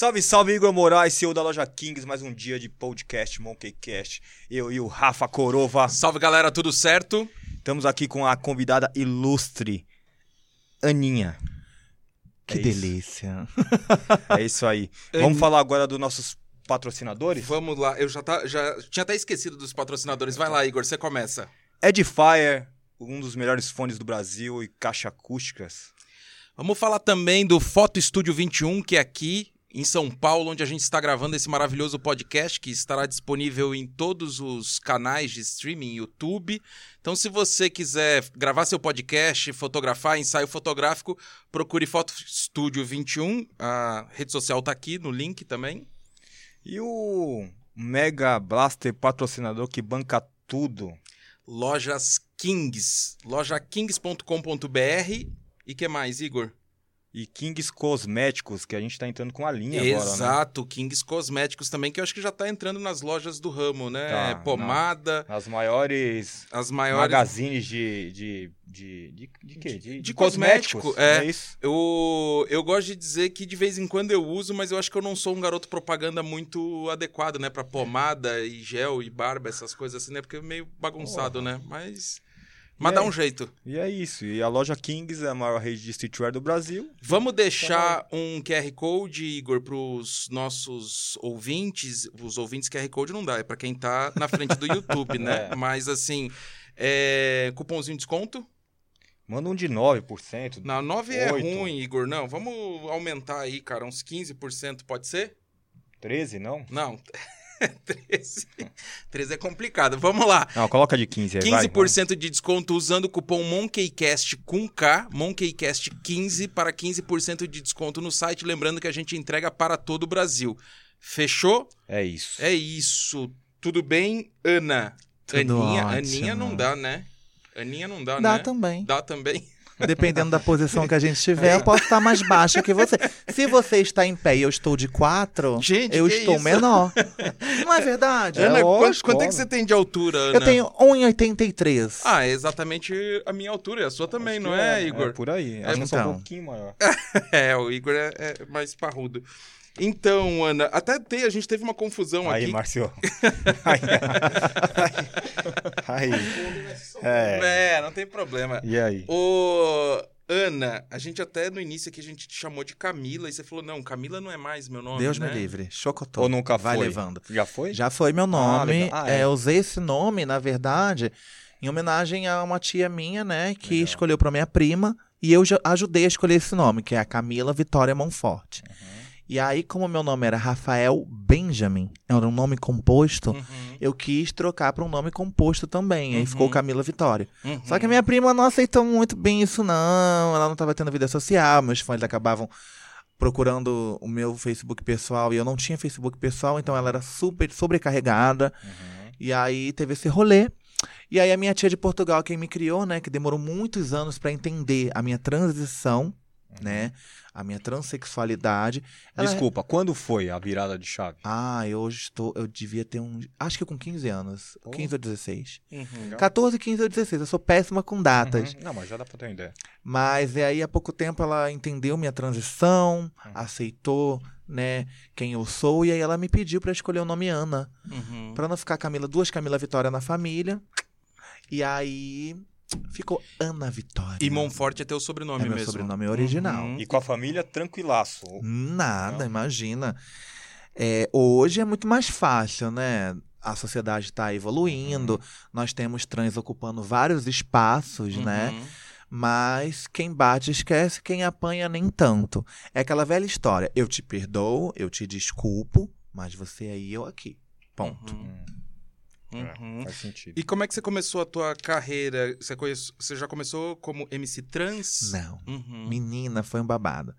Salve, salve, Igor Moraes, CEO da loja Kings, mais um dia de podcast Monkeycast. Eu e o Rafa Corova. Salve galera, tudo certo? Estamos aqui com a convidada ilustre, Aninha. Que É delícia. É isso aí. Vamos falar agora dos nossos patrocinadores? Vamos lá, eu já, tá, já tinha até esquecido dos patrocinadores. Vai lá, Igor, você começa. Edifier, um dos melhores fones do Brasil e caixa acústicas. Vamos falar também do Foto Estúdio 21, que é aqui em São Paulo, onde a gente está gravando esse maravilhoso podcast, que estará disponível em todos os canais de streaming, YouTube. Então, se você quiser gravar seu podcast, fotografar, ensaio fotográfico, procure Foto Estúdio 21. A rede social tá aqui no link também. E o Mega Blaster patrocinador que banca tudo. Lojas Kings, lojakings.com.br. E que mais, Igor? E Kings Cosméticos, que a gente tá entrando com a linha agora, né? Exato, Kings Cosméticos também, que eu acho que já tá entrando nas lojas do ramo, né? Tá, Pomada, As maiores as maiores. magazines de. de. de. de, de quê? De, de cosmético, cosméticos. é. isso? Eu, eu gosto de dizer que de vez em quando eu uso, mas eu acho que eu não sou um garoto propaganda muito adequado, né? Pra pomada e gel e barba, essas coisas assim, né? Porque é meio bagunçado, né? Mas. Mas E dá aí? um jeito. E é isso. E a loja Kings é a maior rede de streetwear do Brasil. Vamos deixar um QR Code, Igor, para os nossos ouvintes. Os ouvintes QR Code não dá, é para quem tá na frente do YouTube, né? É. Mas assim, é... cupomzinho de desconto? Manda um de 9%. Na 9 é Oito. ruim, Igor. Não, vamos aumentar aí, cara, uns 15%, pode ser? 13, não? Não. 13. 13 é complicado. Vamos lá. Não, coloca de 15 aí, vai. 15% de desconto usando o cupom MonkeyCast com K, MonkeyCast15 para 15% de desconto no site. Lembrando que a gente entrega para todo o Brasil. Fechou? É isso. É isso. Tudo bem, Ana? Tudo Aninha, ótimo. Aninha não dá, né? Aninha não dá, Dá né? também. Dá também. Dependendo da posição que a gente estiver, eu posso estar mais baixo que você. Se você está em pé e eu estou de quatro, Gente, eu estou isso? menor. Não é verdade? É Ana, quanto, lógico, quanto é que você tem de altura, Ana? Eu tenho 1,83. Ah, é exatamente a minha altura. e A sua também, Acho não é, É Igor? por aí. Acho que eu sou um então. pouquinho maior. É, o Igor é, é mais parrudo. Então, Ana, até te- a gente teve uma confusão Aí, aqui. Márcio. aí. aí. É. É, não tem problema. E aí? Ô, Ana, a gente até no início aqui a gente te chamou de Camila e você falou: não, Camila não é mais meu nome. Deus né? me livre. Chocotô. Ou nunca Vai foi? levando. Já foi? Já foi meu nome. legal. Ah, é. é, eu usei esse nome, na verdade, em homenagem a uma tia minha, né, que Legal. escolheu pra minha prima. E eu já ajudei a escolher esse nome, que é a Camila Vitória Monforte. Uhum. E aí, como meu nome era Rafael Benjamin, era um nome composto, Uhum, eu quis trocar pra um nome composto também. Aí Uhum. ficou Camila Vitória. uhum. Só que a minha prima não aceitou muito bem isso, não. Ela não tava tendo vida social, meus fãs acabavam procurando o meu Facebook pessoal e eu não tinha Facebook pessoal, então ela era super sobrecarregada. Uhum. E aí teve esse rolê. E aí a minha tia de Portugal, quem me criou, né, que demorou muitos anos pra entender a minha transição, né, a minha transexualidade. ela- Desculpa, quando foi a virada de chave? Ah, eu hoje estou, eu devia ter um, acho que com 15 anos, Pô. 15 ou 16. Uhum. 14, 15 ou 16. Eu sou péssima com datas. Uhum. Não, mas já dá pra ter uma ideia. Mas e aí há pouco tempo ela entendeu minha transição, Uhum. aceitou, né, quem eu sou e aí ela me pediu pra escolher o nome Ana, Uhum. Pra não ficar Camila, duas Camila Vitória na família. E aí ficou Ana Vitória. E Monforte é teu sobrenome é meu mesmo. sobrenome original. Uhum. E com a família, tranquilaço. Nada, Não. imagina. É, hoje é muito mais fácil, né? A sociedade está evoluindo, Uhum. nós temos trans ocupando vários espaços, né? Uhum. Mas quem bate esquece, quem apanha nem tanto. É aquela velha história. Eu te perdoo, eu te desculpo, mas você aí, eu aqui. Ponto. Uhum. Hum, Uhum. é, faz sentido. E como é que você começou a tua carreira? Você, conhece- você já começou como MC trans? Não. Uhum. Menina, foi um babado.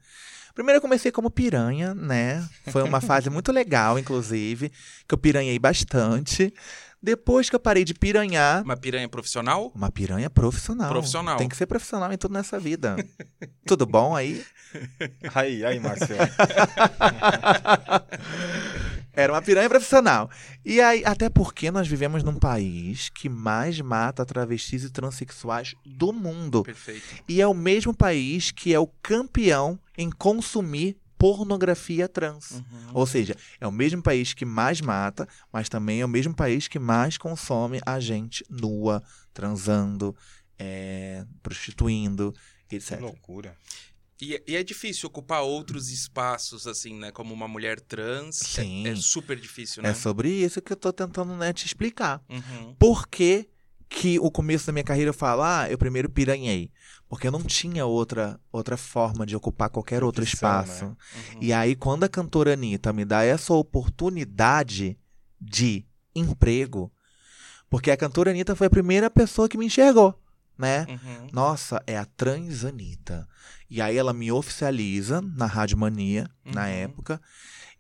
Primeiro eu comecei como piranha, né? Foi uma fase muito legal, inclusive, que eu piranhei bastante. Depois que eu parei de piranhar, Uma piranha profissional? uma piranha profissional. Profissional. Tem que ser profissional em tudo nessa vida. tudo bom aí? Aí, aí, Marcelo. Era uma piranha profissional. E aí, até porque nós vivemos num país que mais mata travestis e transexuais do mundo. Perfeito. E é o mesmo país que é o campeão em consumir pornografia trans. Uhum. Ou seja, é o mesmo país que mais mata, mas também é o mesmo país que mais consome a gente nua, transando, é, prostituindo, Que etc. loucura. E, e é difícil ocupar outros espaços, assim, né? Como uma mulher trans. É- Sim. É, super difícil, né? É sobre isso que eu tô tentando né, te explicar. Uhum. Por que, que o começo da minha carreira eu falo, ah, eu primeiro piranhei? Porque eu não tinha outra, outra forma de ocupar qualquer outro espaço. né? Uhum. E aí, quando a cantora Anitta me dá essa oportunidade de emprego, porque a cantora Anitta foi a primeira pessoa que me enxergou, né? Uhum. Nossa, é a trans Anitta. E aí ela me oficializa na Rádio Mania, na Uhum. época.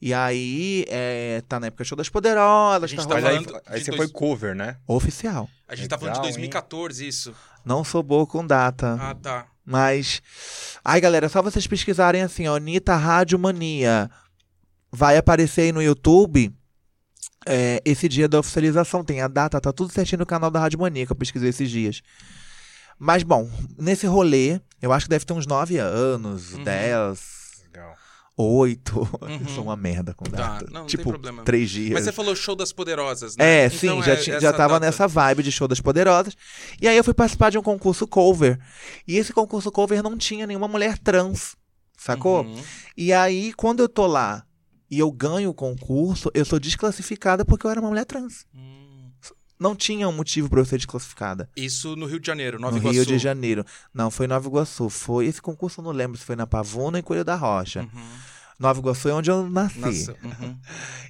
E aí, é, tá na época Show das Poderosas, A gente tá tá aí, rolando falando aí de você dois- foi cover, né? oficial. A gente tá falando de Legal, hein? 2014, isso. Não sou boa com data. Ah, tá. Mas. Ai, galera, é só vocês pesquisarem assim, ó, Anitta Rádio Mania. Vai aparecer aí no YouTube é, esse dia da oficialização. Tem a data, tá tudo certinho no canal da Rádio Mania, que eu pesquisei esses dias. Mas, bom, nesse rolê, eu acho que deve ter uns 9 anos, Uhum. 10, Legal. 8. Uhum. Eu sou uma merda com Tá, data. não, não tem tipo, problema. 3 dias. Mas você falou show das poderosas, né? É, Então sim, já, é essa já tava data. nessa vibe de show das poderosas. E aí eu fui participar de um concurso cover. E esse concurso cover não tinha nenhuma mulher trans, sacou? Uhum. E aí, quando eu tô lá e eu ganho o concurso, eu sou desclassificada porque eu era uma mulher trans. Hum. Não tinha um motivo pra eu ser desclassificada. Isso no Rio de Janeiro, Nova no Iguaçu. Rio de Janeiro. Não, foi Nova Iguaçu. Foi esse concurso, eu não lembro se foi na Pavuna ou em Coelho da Rocha. Uhum. Nova Iguaçu é onde eu nasci. Nossa, uhum.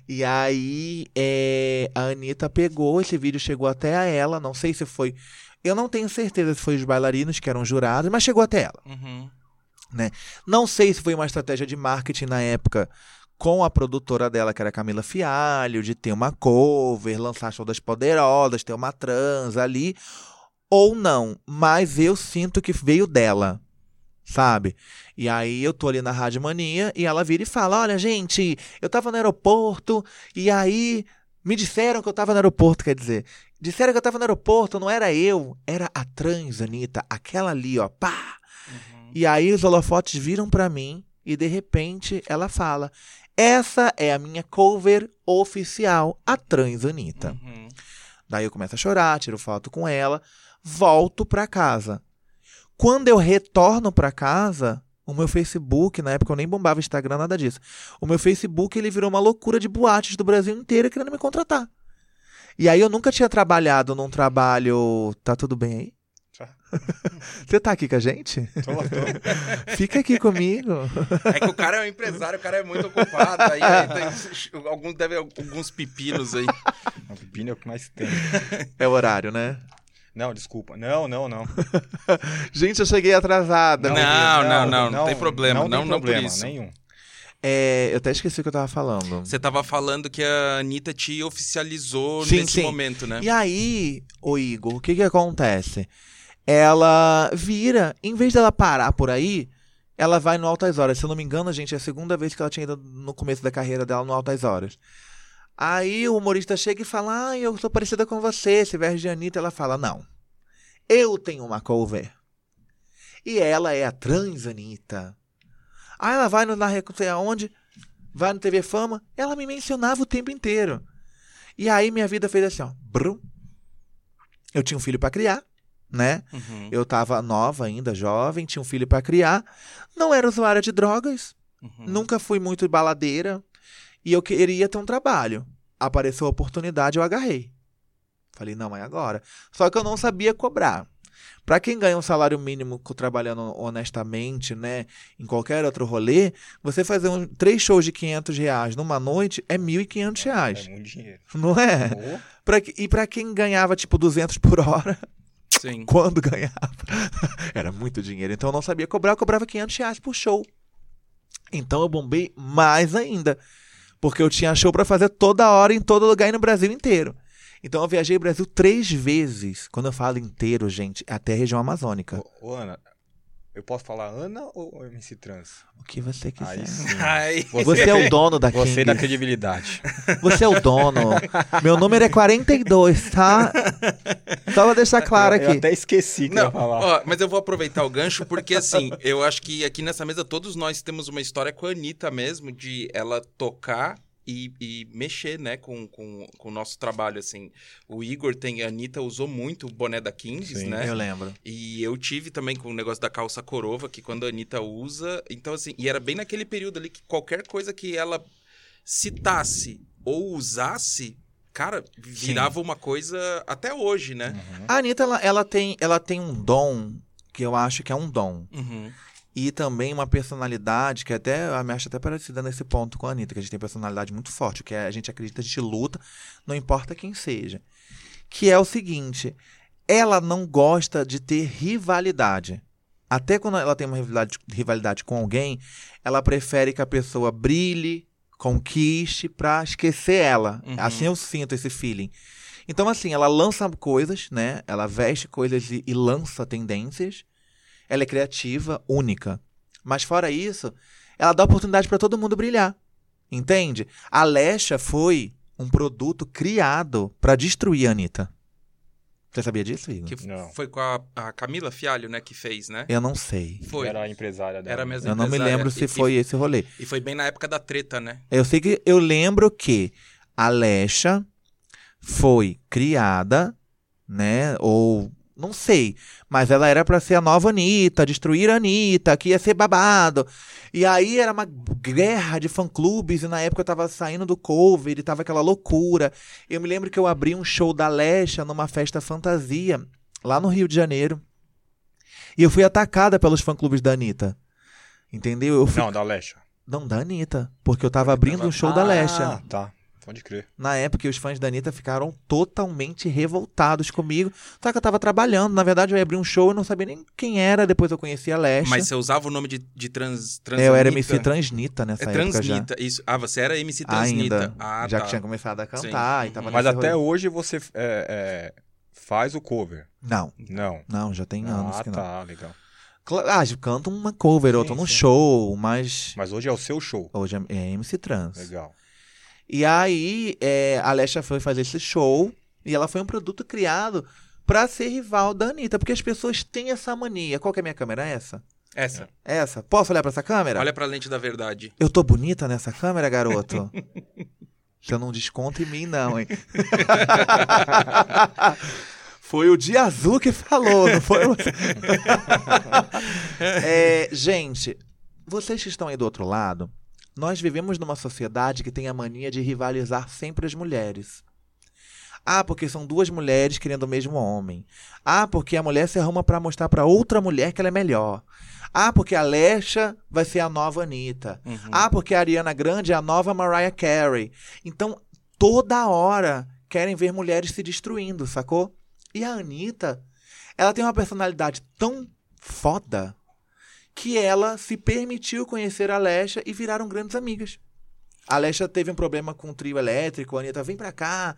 E aí, é, a Anitta pegou, esse vídeo chegou até a ela, não sei se foi. Eu não tenho certeza se foi os bailarinos que eram jurados, mas chegou até ela. Uhum. Não sei se foi uma estratégia de marketing na época com a produtora dela, que era a Camila Fialho, de ter uma cover, lançar show das poderosas, ter uma trans ali, ou não. Mas eu sinto que veio dela, sabe? E aí eu tô ali na Rádio Mania e ela vira e fala: Olha, gente, eu tava no aeroporto e aí me disseram que eu tava no aeroporto, quer dizer. Disseram que eu tava no aeroporto, não era eu, era a trans, Anitta, aquela ali, ó, pá! Uhum. E aí os holofotes viram pra mim e de repente ela fala: Essa é a minha cover oficial, a trans Anitta. Uhum. Daí eu começo a chorar, tiro foto com ela, volto pra casa. Quando eu retorno pra casa, o meu Facebook, na época eu nem bombava Instagram, nada disso. O meu Facebook ele virou uma loucura de boates do Brasil inteiro querendo me contratar. E aí eu nunca tinha trabalhado num trabalho. Tá tudo bem aí? Você tá aqui com a gente? Tô, tô. Fica aqui comigo. É que o cara é um empresário, o cara é muito ocupado. Aí, aí alguns, deve alguns pepinos aí. O pepino é o que mais tem. É o horário, né? Não, desculpa. Não, não, não. Gente, eu cheguei atrasada. Não, não, não, não tem problema. Não, Não, tem não problema, nenhum. É, eu até esqueci o que eu tava falando. Você tava falando que a Anitta te oficializou Sim, nesse sim. momento, né? E aí, ô Igor, o que que acontece? Ela vira, em vez dela parar por aí, ela vai no Altas Horas. Se eu não me engano, gente, é a segunda vez que ela tinha ido no começo da carreira dela no Altas Horas. Aí o humorista chega e fala: Ah, eu sou parecida com você, se veste de Anitta. Ela fala: Não, eu tenho uma cover. E ela é a trans Anitta. Aí ela vai no, na sei aonde, vai no TV Fama, ela me mencionava o tempo inteiro. E aí minha vida fez assim, ó. Brum. Eu tinha um filho pra criar, né? Uhum, Eu tava nova ainda, jovem, tinha um filho pra criar. Não era usuária de drogas, uhum. nunca fui muito baladeira. E eu queria ter um trabalho. Apareceu a oportunidade, eu agarrei. Falei, não, é agora. Só que eu não sabia cobrar. Pra quem ganha um salário mínimo trabalhando honestamente, né, em qualquer outro rolê, você fazer um, três shows de 500 reais numa noite é 1.500 reais. É muito dinheiro. Não é? Pra e pra quem ganhava, tipo, 200 por hora, Sim. quando ganhava, era muito dinheiro. Então eu não sabia cobrar, eu cobrava 500 reais por show. Então eu bombei mais ainda. Porque eu tinha show pra fazer toda hora, em todo lugar e no Brasil inteiro. Então eu viajei o Brasil três vezes. Quando eu falo inteiro, gente, é até a região amazônica. ô, ô, Ana, Eu posso falar Ana ou MC Trans? O que você quiser. Aí sim. Ai, Você é o dono da Você Kings. da credibilidade. Você é o dono. Meu número é 42, tá? Só pra deixar claro Eu aqui. até esqueci que eu Não, ia falar. ó, mas eu vou aproveitar o gancho porque, assim, eu acho que aqui nessa mesa todos nós temos uma história com a Anitta mesmo, de ela tocar e, e mexer, né, com, com, com o nosso trabalho, assim. O Igor tem, a Anitta usou muito o boné da Kings, Sim. né? Eu lembro. E eu tive também com o negócio da calça corova, que quando a Anitta usa. Então, assim, e era bem naquele período ali que qualquer coisa que ela citasse ou usasse, cara, virava uma coisa até hoje, né? A Anitta, ela, ela tem, ela tem um dom, que eu acho que é um dom. Uhum. E também uma personalidade, que até a minha acho até parecida nesse ponto com a Anitta, que a gente tem personalidade muito forte, que é, a gente acredita, a gente luta, não importa quem seja. Que é o seguinte, ela não gosta de ter rivalidade. Até quando ela tem uma rivalidade, rivalidade com alguém, ela prefere que a pessoa brilhe, conquiste, pra esquecer ela. Uhum. Assim eu sinto esse feeling. Então, assim, ela lança coisas, né? Ela veste coisas e, e lança tendências. Ela é criativa, única. Mas fora isso, ela dá oportunidade pra todo mundo brilhar. Entende? A Lesha foi um produto criado pra destruir a Anitta. Você sabia disso, Igor? Que Não. foi com a, a Camila Fialho, né, que fez, né? Eu não sei. Foi. Era a empresária dela. Era mesmo. Eu não me lembro se E- foi esse rolê. E, e foi bem na época da treta, né? Eu sei que eu lembro que a Lesha foi criada, né? Ou não sei, mas ela era pra ser a nova Anitta, destruir a Anitta, que ia ser babado. E aí era uma guerra de fã-clubes, e na época eu tava saindo do cover, e tava aquela loucura. Eu me lembro que eu abri um show da Lesha numa festa fantasia, lá no Rio de Janeiro. E eu fui atacada pelos fã-clubes da Anitta. Entendeu? Eu fui... Não, da Lesha. Não, da Anitta. Porque eu tava abrindo um show da Ah, Lesha. tá. Pode crer. Na época, os fãs da Anitta ficaram totalmente revoltados comigo. Só que eu tava trabalhando. Na verdade, eu ia abrir um show e não sabia nem quem era. Depois eu conheci a Lesha. Mas você usava o nome de, de trans, trans É, eu era? MC Transnita nessa É época Transnita, isso. Ah, você era MC. Transnita. Ainda. Ah, já tá. que tinha começado a cantar Sim. e tava Mas até rolê. hoje você é, é, faz o cover. Não, Não. não, já tem anos Ah, que não. tá, legal. Ah, eu canto uma cover, eu Sim, tô num sim. show, mas Mas hoje é o seu show. hoje é é MC Trans. Legal. E aí, é, a Lesha foi fazer esse show e ela foi um produto criado pra ser rival da Anitta, porque as pessoas têm essa mania. Qual que é a minha câmera? É essa? Essa. Essa? Posso olhar pra essa câmera? Olha pra lente da verdade. Eu tô bonita nessa câmera, garoto? Você não desconta em mim, não, hein? Foi o dia azul que falou, não foi você? É, gente, vocês que estão aí do outro lado, nós vivemos numa sociedade que tem a mania de rivalizar sempre as mulheres. Ah, porque são duas mulheres querendo o mesmo homem. Ah, porque a mulher se arruma pra mostrar pra outra mulher que ela é melhor. Ah, porque a Lesha vai ser a nova Anitta. Uhum. Ah, porque a Ariana Grande é a nova Mariah Carey. Então, toda hora querem ver mulheres se destruindo, sacou? E a Anitta, ela tem uma personalidade tão foda que ela se permitiu conhecer a Lesha e viraram grandes amigas. A Lesha teve um problema com o trio elétrico, a Anitta vem pra cá.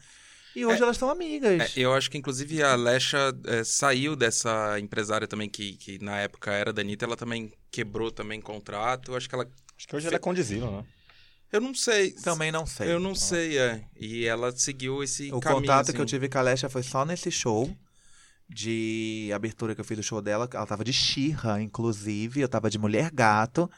E hoje elas são amigas. É, eu acho que, inclusive, a Lesha é, saiu dessa empresária também, que, que na época era da Anitta. Ela também quebrou também contrato. Eu acho que ela... Acho que hoje ela é condizila, né? Eu não sei. Também não sei. Eu não sei, é. E ela seguiu esse O caminho, contato assim. que eu tive com a Lesha foi só nesse show de abertura que eu fiz do show dela. Ela tava de Xirra, inclusive. Eu tava de Mulher Gato.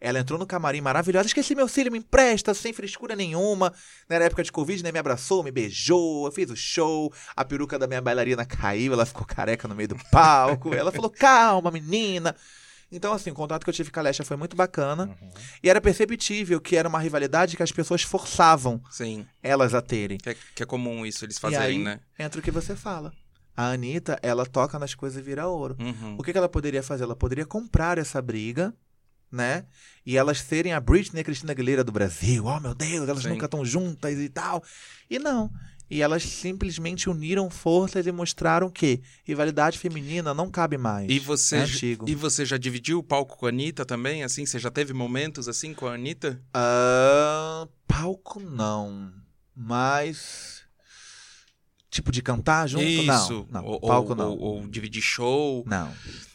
Ela entrou no camarim maravilhosa. Esqueci meu cílio, me empresta, sem frescura nenhuma. Era época de Covid, né? Me abraçou, me beijou. Eu fiz o show. A peruca da minha bailarina caiu. Ela ficou careca no meio do palco. ela falou: calma, menina. Então, assim, o contato que eu tive com a Lesha foi muito bacana. Uhum. E era perceptível que era uma rivalidade que as pessoas forçavam Sim, elas a terem. que é, que é comum isso eles fazerem, aí, né? entra o que você fala. A Anitta, ela toca nas coisas e vira ouro. Uhum. O que, que ela poderia fazer? Ela poderia comprar essa briga, né? E elas serem a Britney e a Cristina Aguilera do Brasil. Oh, meu Deus, elas Sim. nunca estão juntas e tal. E não. E elas simplesmente uniram forças e mostraram que rivalidade feminina não cabe mais. E você, É antigo. e você já dividiu o palco com a Anitta também? Assim, você já teve momentos assim com a Anitta? Ah, palco não. Mas. Tipo de cantar junto? Isso. Não. não. Ou, palco não. Ou, ou dividir show. Não.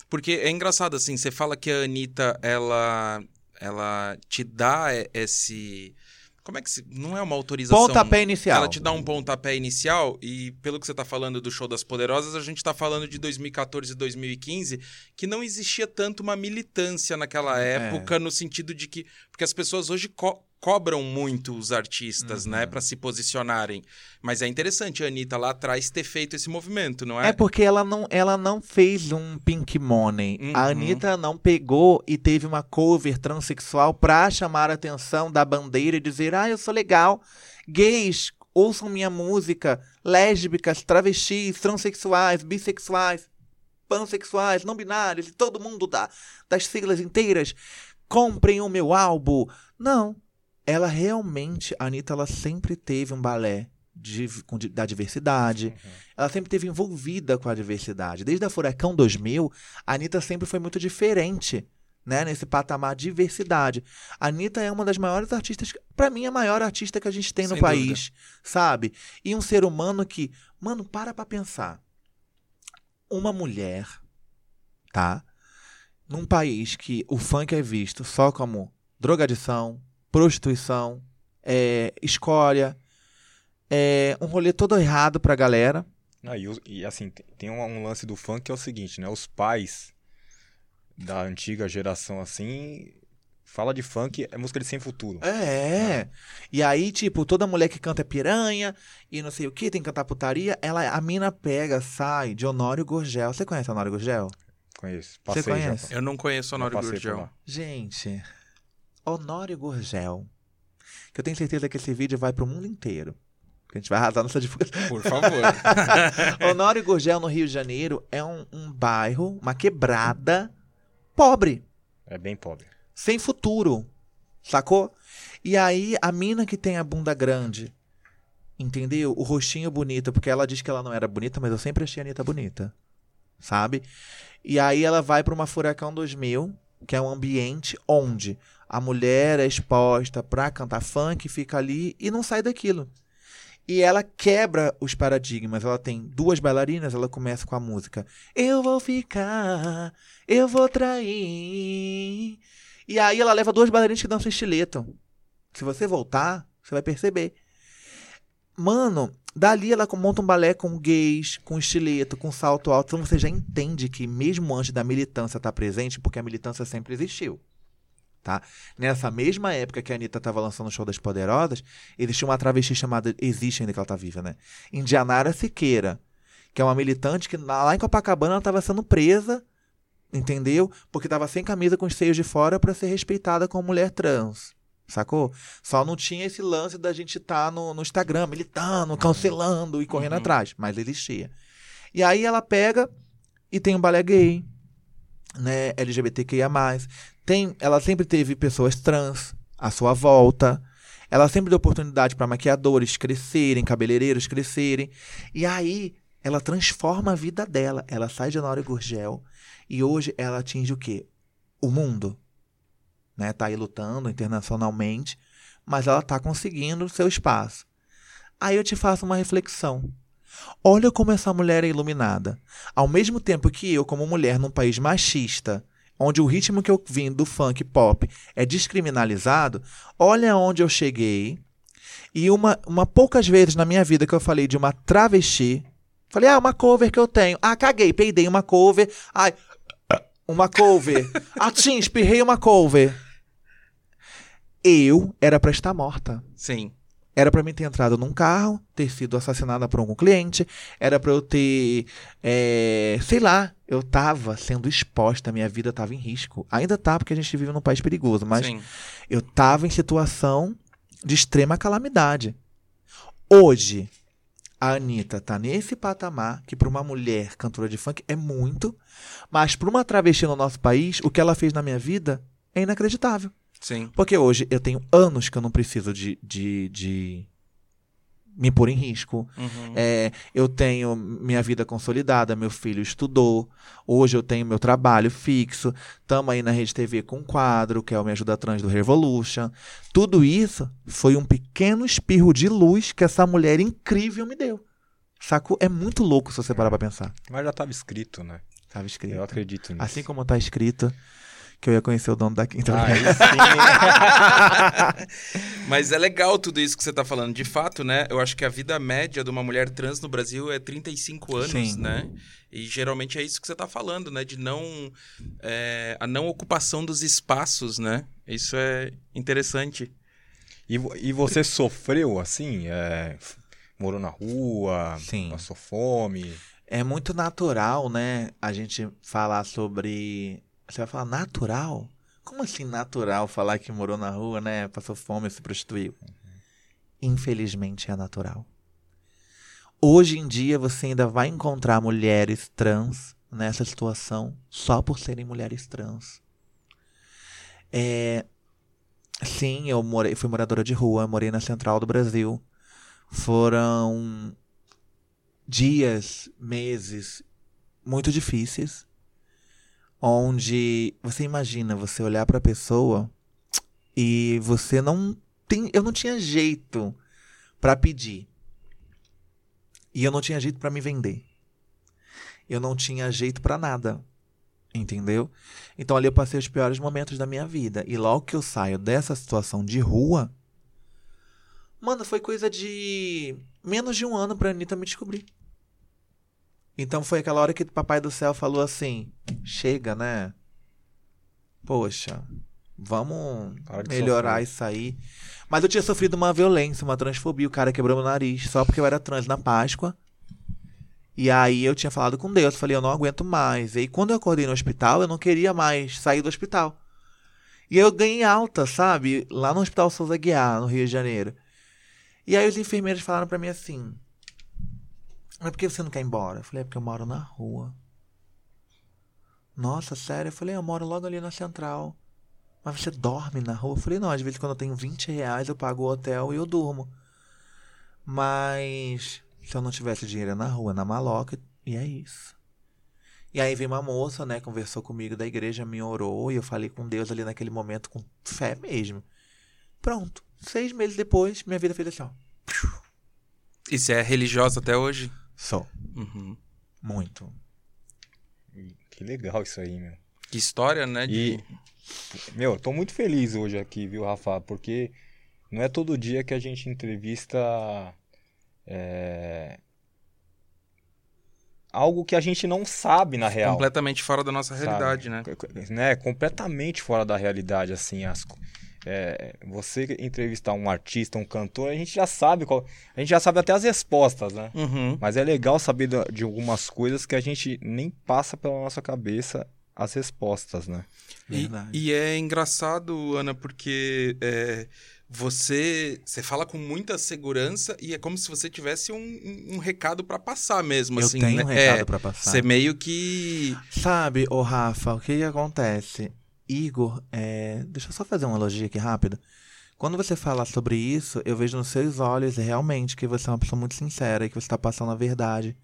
Porque é engraçado, assim, você fala que a Anitta, ela, ela te dá esse... Como é que se... Não é uma autorização... Pontapé inicial. Ela te dá um pontapé inicial e, pelo que você tá falando do Show das Poderosas, a gente tá falando de 2014 e 2015, que não existia tanto uma militância naquela É. época, no sentido de que... Porque as pessoas hoje co- cobram muito os artistas, Uhum. né, pra se posicionarem. Mas é interessante a Anitta lá atrás ter feito esse movimento, não é? É porque ela não, ela não fez um pink money. Uhum. A Anitta não pegou e teve uma cover transexual pra chamar a atenção da bandeira e dizer: ah, eu sou legal. Gays, ouçam minha música. Lésbicas, travestis, transexuais, bissexuais, pansexuais, não binários, e todo mundo da, das siglas inteiras. Comprem o meu álbum. Não. Ela realmente, a Anitta, ela sempre teve um balé de- di- da diversidade. Ela sempre esteve envolvida com a diversidade. Desde a Furacão 2000, a Anitta sempre foi muito diferente, né? Nesse patamar de diversidade. A Anitta é uma das maiores artistas, pra mim, a maior artista que a gente tem no Sem país, sabe? E um ser humano que, mano, para pra pensar. Uma mulher, tá? Num país que o funk é visto só como drogadição, prostituição, é, escória, é um rolê todo errado pra galera. Ah, e, e, assim, tem- um, um lance do funk que é o seguinte, né? Os pais da antiga geração, assim, fala de funk, é música de sem futuro. É. E aí, tipo, toda mulher que canta é piranha e não sei o que, tem que cantar putaria. Ela, a mina pega, sai de Honório Gurgel. Você conhece Honório Gurgel? Conheço. Você Passei já. conhece? Eu não conheço Honório lá. Gente, Honório Gurgel. Que eu tenho certeza que esse vídeo vai pro mundo inteiro. Que a gente vai arrasar nessa divulgação. Por favor. Honório Gurgel, no Rio de Janeiro, é um, um bairro, uma quebrada pobre. É bem pobre. sem futuro, sacou? E aí a mina que tem a bunda grande, entendeu? O rostinho bonito, porque ela diz que ela não era bonita, mas eu sempre achei a Anitta bonita, sabe? E aí ela vai pra uma Furacão 2000, que é um ambiente onde a mulher é exposta pra cantar funk, fica ali e não sai daquilo. E ela quebra os paradigmas. Ela tem duas bailarinas, ela começa com a música Eu vou ficar, eu vou trair. E aí ela leva duas bailarinas que dançam estileto. Se você voltar, você vai perceber. Mano, dali ela monta um balé com gays, com estileto, com salto alto. Então você já entende que mesmo antes da militância estar presente, porque a militância sempre existiu. Tá? Nessa mesma época que a Anitta estava lançando o Show das Poderosas, existia uma travesti chamada, existe ainda que ela tá viva, né? Indianara Siqueira, que é uma militante que lá em Copacabana ela estava sendo presa, entendeu? Porque estava sem camisa com os seios de fora para ser respeitada como mulher trans. Sacou? Só não tinha esse lance da gente estar no, no Instagram militando, cancelando e correndo Uhum. atrás, mas existia. E aí ela pega e tem um balé gay, né, LGBTQIA+. Tem, ela sempre teve pessoas trans à sua volta. Ela sempre deu oportunidade para maquiadores crescerem, cabeleireiros crescerem. E aí ela transforma a vida dela. Ela sai de Honório Gurgel e hoje ela atinge o quê? O mundo. Né? Tá aí lutando internacionalmente, mas ela tá conseguindo seu espaço. Aí eu te faço uma reflexão. Olha como essa mulher é iluminada. Ao mesmo tempo que eu, como mulher num país machista, onde o ritmo que eu vim do funk pop é descriminalizado, olha onde eu cheguei. E uma, uma poucas vezes na minha vida que eu falei de uma travesti, falei, ah, uma cover que eu tenho. Ah, caguei, peidei uma cover. Ai, uma cover. Ah, sim, espirrei uma cover. Eu era pra estar morta. Sim. Era pra mim ter entrado num carro, ter sido assassinada por algum cliente, era pra eu ter, é, sei lá, eu tava sendo exposta, minha vida tava em risco. Ainda tá, porque a gente vive num país perigoso, mas Sim. eu tava em situação de extrema calamidade. Hoje, a Anitta tá nesse patamar que pra uma mulher cantora de funk é muito, mas pra uma travesti no nosso país, o que ela fez na minha vida é inacreditável. Sim. Porque hoje eu tenho anos que eu não preciso de, de, de me pôr em risco. Uhum. É, eu tenho minha vida consolidada, meu filho estudou. Hoje eu tenho meu trabalho fixo. Tamo aí na Rede TV com um quadro, que é o Me Ajuda Trans do Revolution. Tudo isso foi um pequeno espirro de luz que essa mulher incrível me deu. Sacou? É muito louco se você parar pra pensar. Mas já tava escrito, né? Tava escrito. Eu acredito nisso. Assim como tá escrito que eu ia conhecer o dono da quinta. Aí Mas é legal tudo isso que você tá falando. De fato, né? Eu acho que a vida média de uma mulher trans no Brasil é 35 anos, Sim. né? E geralmente é isso que você tá falando, né? De não. é, a não ocupação dos espaços, né? Isso é interessante. E, e você sofreu, assim? é, morou na rua, Sim. passou fome? É muito natural, né? A gente falar sobre. Você vai falar natural? Como assim natural falar que morou na rua, né? Passou fome, se prostituiu? Infelizmente é natural. Hoje em dia você ainda vai encontrar mulheres trans nessa situação só por serem mulheres trans. É, sim, eu morei, fui moradora de rua, morei na central do Brasil. Foram dias, meses muito difíceis, onde você imagina você olhar para a pessoa e você não tem, eu não tinha jeito para pedir. E eu não tinha jeito para me vender. Eu não tinha jeito para nada. Entendeu? Então ali eu passei os piores momentos da minha vida. E logo que eu saio dessa situação de rua, mano, foi coisa de menos de um ano pra Anitta me descobrir. Então foi aquela hora que o Papai do Céu falou assim: chega, né? Poxa, vamos Para melhorar sofrer. isso aí. Mas eu tinha sofrido uma violência, uma transfobia. O cara quebrou meu nariz só porque eu era trans na Páscoa. E aí eu tinha falado com Deus, falei, eu não aguento mais. E aí quando eu acordei no hospital, eu não queria mais sair do hospital. E eu ganhei alta, sabe? Lá no Hospital Souza Guiar, no Rio de Janeiro. E aí os enfermeiros falaram pra mim assim: Mas por que você não quer ir embora? Eu falei, é porque eu moro na rua. Nossa, sério? Eu falei, eu moro logo ali na central. Mas você dorme na rua? Eu falei, não, às vezes quando eu tenho 20 reais eu pago o hotel e eu durmo. Mas se eu não tivesse dinheiro na rua, na maloca, e é isso. E aí veio uma moça, né, conversou comigo da igreja, me orou, e eu falei com Deus ali naquele momento, com fé mesmo. Pronto. Seis meses depois, minha vida fez assim, ó. E você é religiosa até hoje? Só. Uhum. Muito. Que legal isso aí, meu. Que história, né? De... E, meu, eu tô muito feliz hoje aqui, viu, Rafa? Porque não é todo dia que a gente entrevista é, algo que a gente não sabe na real. Completamente fora da nossa sabe? realidade, né? Né? Completamente fora da realidade, assim. As, é, você entrevistar um artista, um cantor, a gente já sabe qual, a gente já sabe até as respostas, né? Uhum. Mas é legal saber de algumas coisas que a gente nem passa pela nossa cabeça as respostas, né? E, e é engraçado, Ana, porque é, você, você fala com muita segurança e é como se você tivesse um, um- recado pra passar mesmo, eu assim, tenho né? um recado é, pra passar. Você meio que... Sabe, ô Rafa, o que, que acontece? Igor, é... deixa eu só fazer um elogio aqui rápido. Quando você fala sobre isso, eu vejo nos seus olhos realmente que você é uma pessoa muito sincera e que você está passando a verdade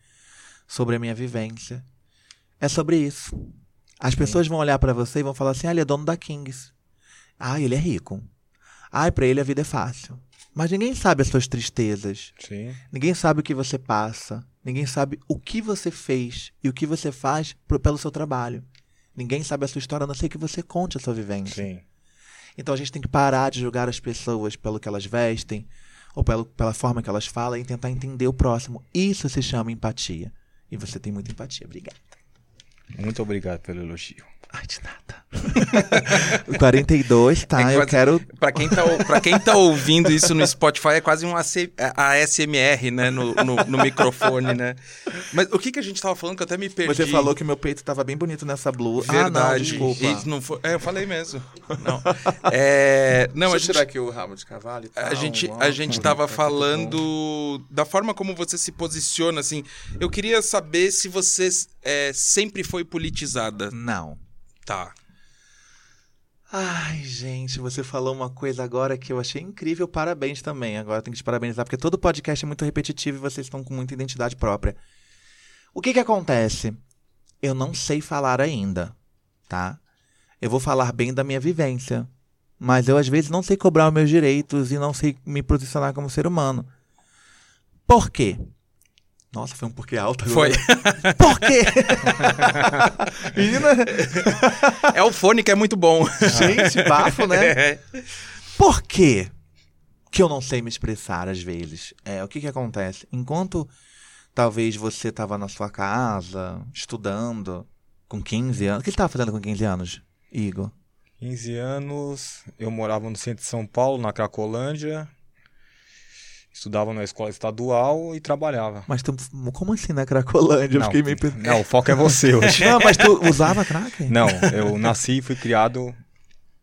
sobre a minha vivência. É sobre isso. As pessoas vão olhar pra você e vão falar assim: ah, ele é dono da Kings. Ah, ele é rico. Ah, pra ele a vida é fácil. Mas ninguém sabe as suas tristezas. Sim. Ninguém sabe o que você passa. Ninguém sabe o que você fez e o que você faz pro- pelo seu trabalho. Ninguém sabe a sua história, a não ser que você conte a sua vivência. Sim. Então a gente tem que parar de julgar as pessoas pelo que elas vestem ou pelo, pela forma que elas falam e tentar entender o próximo. Isso se chama empatia. E você tem muita empatia. Obrigado. Muito obrigado pelo elogio. Ai, de nada. 42, tá? É que eu quase- quero. Pra quem, tá, pra quem tá ouvindo isso no Spotify, é quase um AC, a- ASMR, né? No, no, no microfone, né? Mas o que que a gente tava falando que eu até me perdi? Você falou que meu peito tava bem bonito nessa blusa. Verdade. Ah, não, desculpa. E não foi... É, eu falei mesmo. Não. É... Não, Deixa a eu gente... tirar aqui o rabo de cavalo e tal. A gente, a gente Tá tava bom. falando da forma como você se posiciona, assim. Eu queria saber se você é, sempre foi politizada. Não. Tá. Ai, gente, você falou uma coisa agora que eu achei incrível. Parabéns também. Agora tem que te parabenizar, porque todo podcast é muito repetitivo e vocês estão com muita identidade própria. O que que acontece? Eu não sei falar ainda, tá? Eu vou falar bem da minha vivência. Mas eu, às vezes, não sei cobrar os meus direitos e não sei me posicionar como ser humano. Por quê? Nossa, foi um porquê alto Foi. agora. Por quê? Menina, É o fone que é muito bom. gente, bafo, né? É. Por quê que eu não sei me expressar às vezes? É, o que que acontece? Enquanto talvez você estava na sua casa, estudando, com 15 anos. O que você estava fazendo com 15 anos, Igor? 15 anos, eu morava no centro de São Paulo, na Cracolândia. Estudava na escola estadual e trabalhava. Mas tu, como assim na Cracolândia? Eu Não, fiquei meio... não, o foco é você hoje. Não, mas tu usava crack? Não, eu nasci e fui criado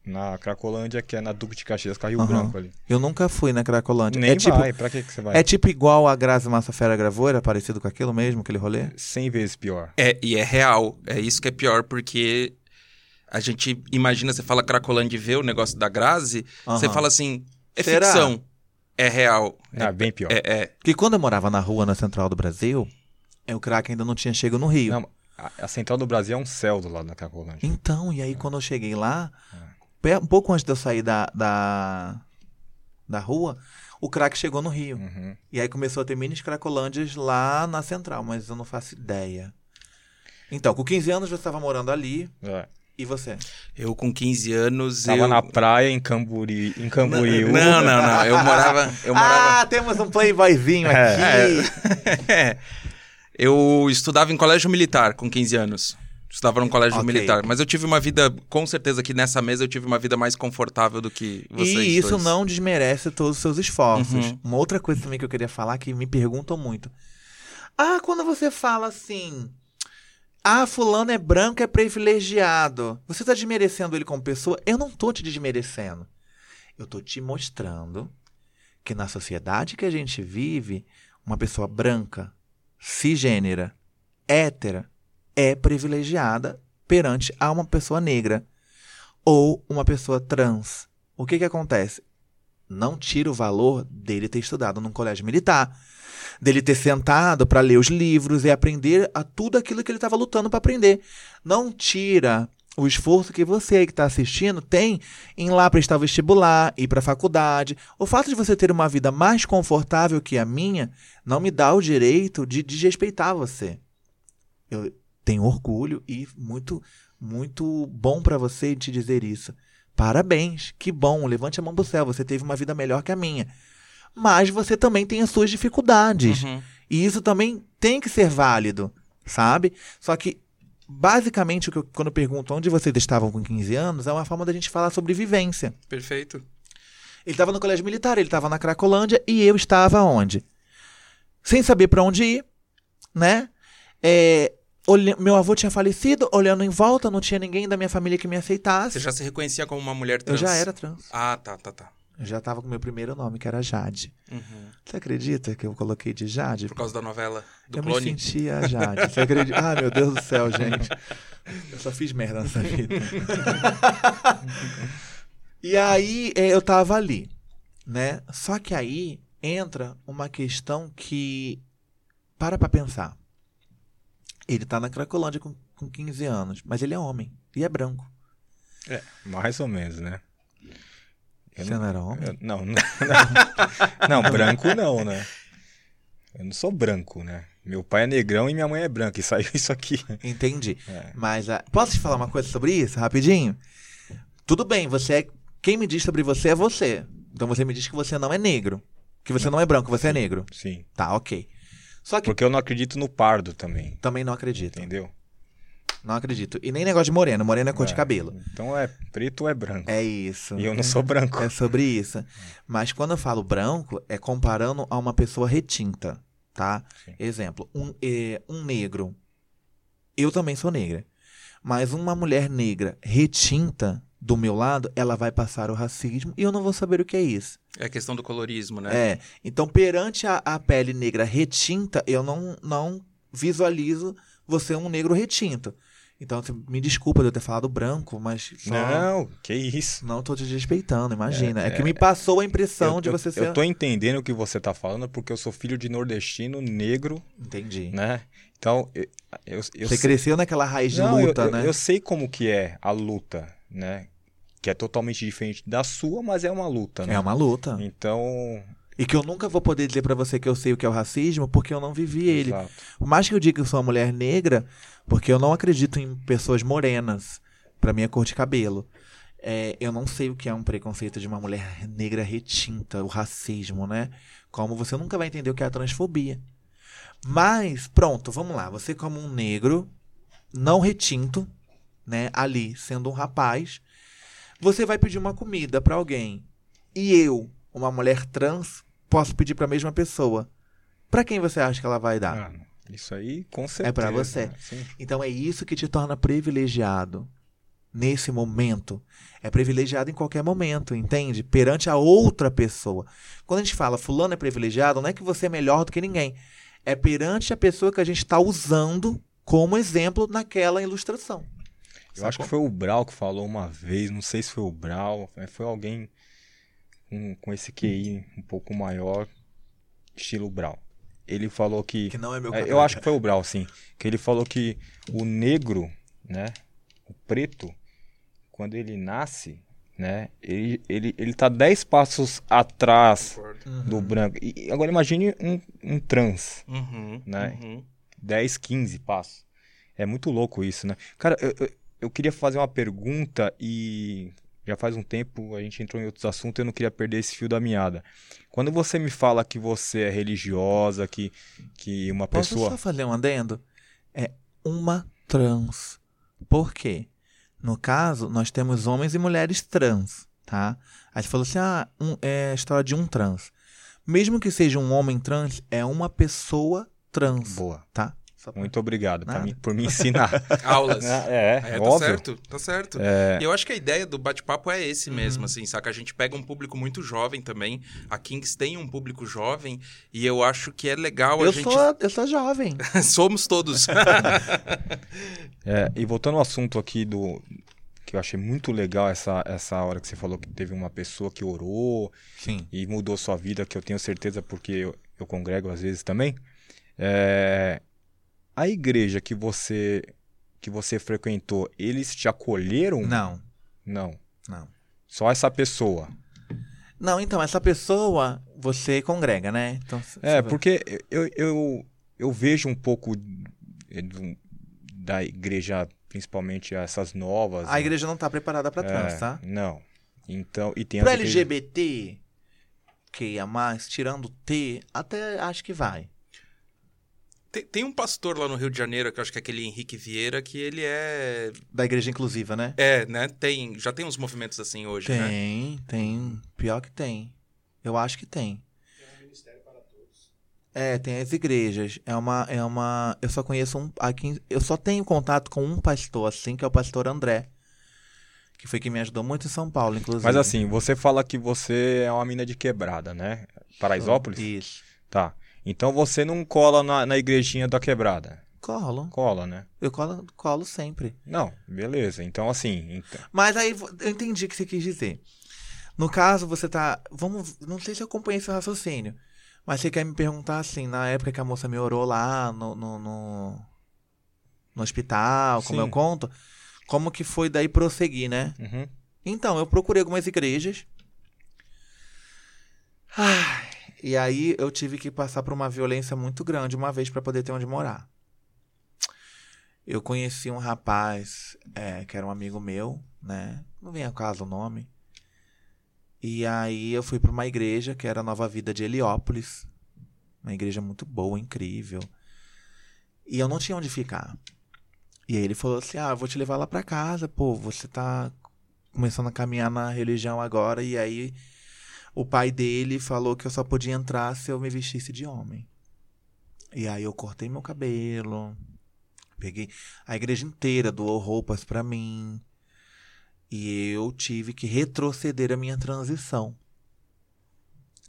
na Cracolândia, que é na Duque de Caxias, com a Rio Aham. Branco ali. Eu nunca fui na Cracolândia. Nem é tipo, vai, pra que, que você vai? É tipo igual a Grazi Massafera gravou, era parecido com aquilo mesmo, aquele rolê? 100 vezes pior. É, e é real. É isso que é pior, porque a gente imagina, você fala Cracolândia e vê o negócio da Grazi, você Aham. fala assim, é Será? ficção. É real. Ah, bem pior. É, é. Porque quando eu morava na rua, na Central do Brasil, é, o crack ainda não tinha chegado no Rio. Não, a, central do Brasil é um céu do lado da Cracolândia. Então, e aí quando eu cheguei lá, pe- um pouco antes de eu sair da, da, da rua, o crack chegou no Rio. Uhum. E aí começou a ter minis cracolândias lá na Central, mas eu não faço ideia. Então, com 15 anos você estava morando ali, É. e você? Eu com 15 anos, Tava eu... na praia em Camburi, em Camboriú. Não, não, não. Eu morava... Eu morava... Ah, temos um playboyzinho É. aqui! É. Eu estudava em colégio militar com 15 anos. Estudava num colégio Ok. militar. Mas eu tive uma vida, com certeza que nessa mesa eu tive uma vida mais confortável do que vocês E isso dois. não desmerece todos os seus esforços. Uhum. Uma outra coisa também que eu queria falar que me perguntam muito. Ah, quando você fala assim. Ah, fulano é branco, é privilegiado. Você tá desmerecendo ele como pessoa? Eu não tô te desmerecendo. Eu tô te mostrando que na sociedade que a gente vive, uma pessoa branca, cisgênera, hétera, é privilegiada perante a uma pessoa negra ou uma pessoa trans. O que que acontece? Não tira o valor dele ter estudado num colégio militar, dele ter sentado para ler os livros e aprender a tudo aquilo que ele estava lutando para aprender. Não tira o esforço que você aí que está assistindo tem em ir lá prestar vestibular, ir para a faculdade. O fato de você ter uma vida mais confortável que a minha não me dá o direito de desrespeitar você. Eu tenho orgulho e muito, muito bom para você te dizer isso. Parabéns, que bom, levante a mão pro céu, você teve uma vida melhor que a minha. Mas você também tem as suas dificuldades. Uhum. E isso também tem que ser válido, sabe? Só que, basicamente, eu- quando eu pergunto onde vocês estavam com 15 anos, é uma forma da gente falar sobre vivência. Perfeito. Ele estava no colégio militar, ele estava na Cracolândia e eu estava onde? Sem saber para onde ir, né? É, olhe- meu avô tinha falecido, olhando em volta, não tinha ninguém da minha família que me aceitasse. Você já se reconhecia como uma mulher Eu trans? já era trans. Ah, tá, tá, tá. Eu já estava com meu primeiro nome, que era Jade. Uhum. Você acredita que eu coloquei de Jade? Por causa da novela do eu me clone? sentia a Jade. Você acredita? Ah, meu Deus do céu, gente. Eu só fiz merda nessa vida. e aí é, eu tava ali, né? Só que aí entra uma questão que para pra pensar. Ele tá na Cracolândia com, com 15 anos, mas ele é homem e é branco. É, mais ou menos, né? Eu Você não era homem? eu- não, não, não, Não, branco não, né? Eu não sou branco, né? Meu pai é negrão e minha mãe é branca. E saiu isso aqui. Entendi. É. Mas ah, posso te falar uma coisa sobre isso, rapidinho? Tudo bem, você é. Quem me diz sobre você é você. Então você me diz que você não é negro. Que você não é branco, você é negro. Sim. Tá, ok. Só que Porque eu não acredito no pardo também. também não acredito. Entendeu? Não acredito. E nem negócio de moreno. Moreno é cor de É. cabelo. Então é preto ou é branco. É isso. E eu não sou branco. É sobre isso. Mas quando eu falo branco, é comparando a uma pessoa retinta, tá? Sim. Exemplo, um, eh, um negro. Eu também sou negra. Mas uma mulher negra retinta do meu lado, ela vai passar o racismo e eu não vou saber o que é isso. É a questão do colorismo, né? É. Então, perante a, a pele negra retinta, eu não, não visualizo você um negro retinto. Então, você- me desculpa de eu ter falado branco, mas só... Não, que isso. Não tô te desrespeitando, imagina. É, É, que me passou a impressão eu, de eu- você ser. eu tô entendendo o que você tá falando porque eu sou filho de nordestino negro, Entendi. né? Então, eu, eu, eu Você sei- cresceu naquela raiz de Não, eu- luta, eu, né? eu sei como que é a luta, né? Que é totalmente diferente da sua, mas é uma luta, né? É uma luta. Então, E que eu nunca vou poder dizer pra você que eu sei o que é o racismo porque eu não vivi ele. Exato. Por mais que eu diga que eu sou uma mulher negra, porque eu não acredito em pessoas morenas pra minha cor de cabelo. É, eu não sei o que é um preconceito de uma mulher negra retinta, o racismo, né? Como você nunca vai entender o que é a transfobia. Mas, pronto, vamos lá. Você, como um negro, não retinto, né? Ali, sendo um rapaz, você vai pedir uma comida pra alguém. E eu, uma mulher trans, posso pedir pra mesma pessoa. Pra quem você acha que ela vai dar? Ah, isso aí, com certeza. É pra você. Sim. Então é isso que te torna privilegiado nesse momento. É privilegiado em qualquer momento, entende? Perante a outra pessoa. Quando a gente fala fulano é privilegiado, não é que você é melhor do que ninguém. É perante a pessoa que a gente está usando como exemplo naquela ilustração. Eu acho que foi o Brau que falou uma vez, não sei se foi o Brau, mas foi alguém com, com esse QI um pouco maior, estilo Brau. Ele falou que. Que não é meu É, caso. eu acho que foi o Brau, sim. Que ele falou que o negro, né? O preto, quando ele nasce, né? Ele, ele, ele tá 10 passos atrás do branco. E agora imagine um, um trans, Uhum, Né? uhum. 10, 15 passos. É muito louco isso, né? Cara, eu, eu, eu queria fazer uma pergunta e já faz um tempo a gente entrou em outros assuntos e eu não queria perder esse fio da meada. Quando você me fala que você é religiosa, que, que uma Posso pessoa. só fazer um adendo? É uma trans. Por quê? No caso, nós temos homens e mulheres trans, tá? Aí você falou assim, ah, um- é a história de um trans. Mesmo que seja um homem trans, é uma pessoa trans, Boa. tá? Pra- Muito obrigado pra por me ensinar. Aulas. é, É, tá óbvio. certo, tá certo. É, E eu acho que a ideia do bate-papo é esse Uhum. mesmo, assim, saca? A gente pega um público muito jovem também. A Kings tem um público jovem e eu acho que é legal a Eu, gente. sou, eu sou jovem. Somos todos. é, e voltando ao assunto aqui do. Que eu achei muito legal essa, essa hora que você falou que teve uma pessoa que orou Sim. e mudou sua vida, que eu tenho certeza porque eu, eu congrego às vezes também. É, a igreja que você que você frequentou, eles te acolheram? Não, Não. não. Só essa pessoa. Não, então, essa pessoa, você congrega, né? Então, É, porque eu, eu, eu vejo um pouco eh, da igreja, principalmente essas novas. A né? igreja não tá preparada pra trans, É, tá? Não. Então, e tem Pro LGBT, que é mais, tirando o T, até acho que vai. Tem, tem um pastor lá no Rio de Janeiro, que eu acho que é aquele Henrique Vieira, que ele é. Da igreja inclusiva, né? É, né? Tem. Já tem uns movimentos assim hoje, né? Tem, tem. Pior que tem. Eu acho que tem. É, tem as igrejas. É uma, é uma. Eu só conheço um. Aqui, eu só tenho contato com um pastor, assim, que é o pastor André. Que foi quem me ajudou muito em São Paulo, inclusive. Mas assim, você fala que você é uma mina de quebrada, né? Paraisópolis? Isso. Tá. Então você não cola na, na igrejinha da quebrada. Colo. Cola, né? Eu colo, colo sempre. Não, beleza. Então assim, então- Mas aí eu entendi o que você quis dizer. No caso, você tá. Vamos. Não sei se eu acompanhei seu raciocínio. Mas você quer me perguntar assim, na época que a moça me orou lá no, no, no, no hospital, como Sim. eu conto, como que foi daí prosseguir, né? Uhum. Então, eu procurei algumas igrejas. Ai, e aí eu tive que passar por uma violência muito grande uma vez para poder ter onde morar. Eu conheci um rapaz é, que era um amigo meu, né? Não vem ao caso o nome. E aí eu fui para uma igreja que era a Nova Vida de Heliópolis. Uma igreja muito boa, incrível. E eu não tinha onde ficar. E aí ele falou assim: Ah, vou te levar lá pra casa, pô, você tá começando a caminhar na religião agora. E aí o pai dele falou que eu só podia entrar se eu me vestisse de homem. E aí eu cortei meu cabelo, peguei. A igreja inteira doou roupas pra mim. E eu tive que retroceder a minha transição.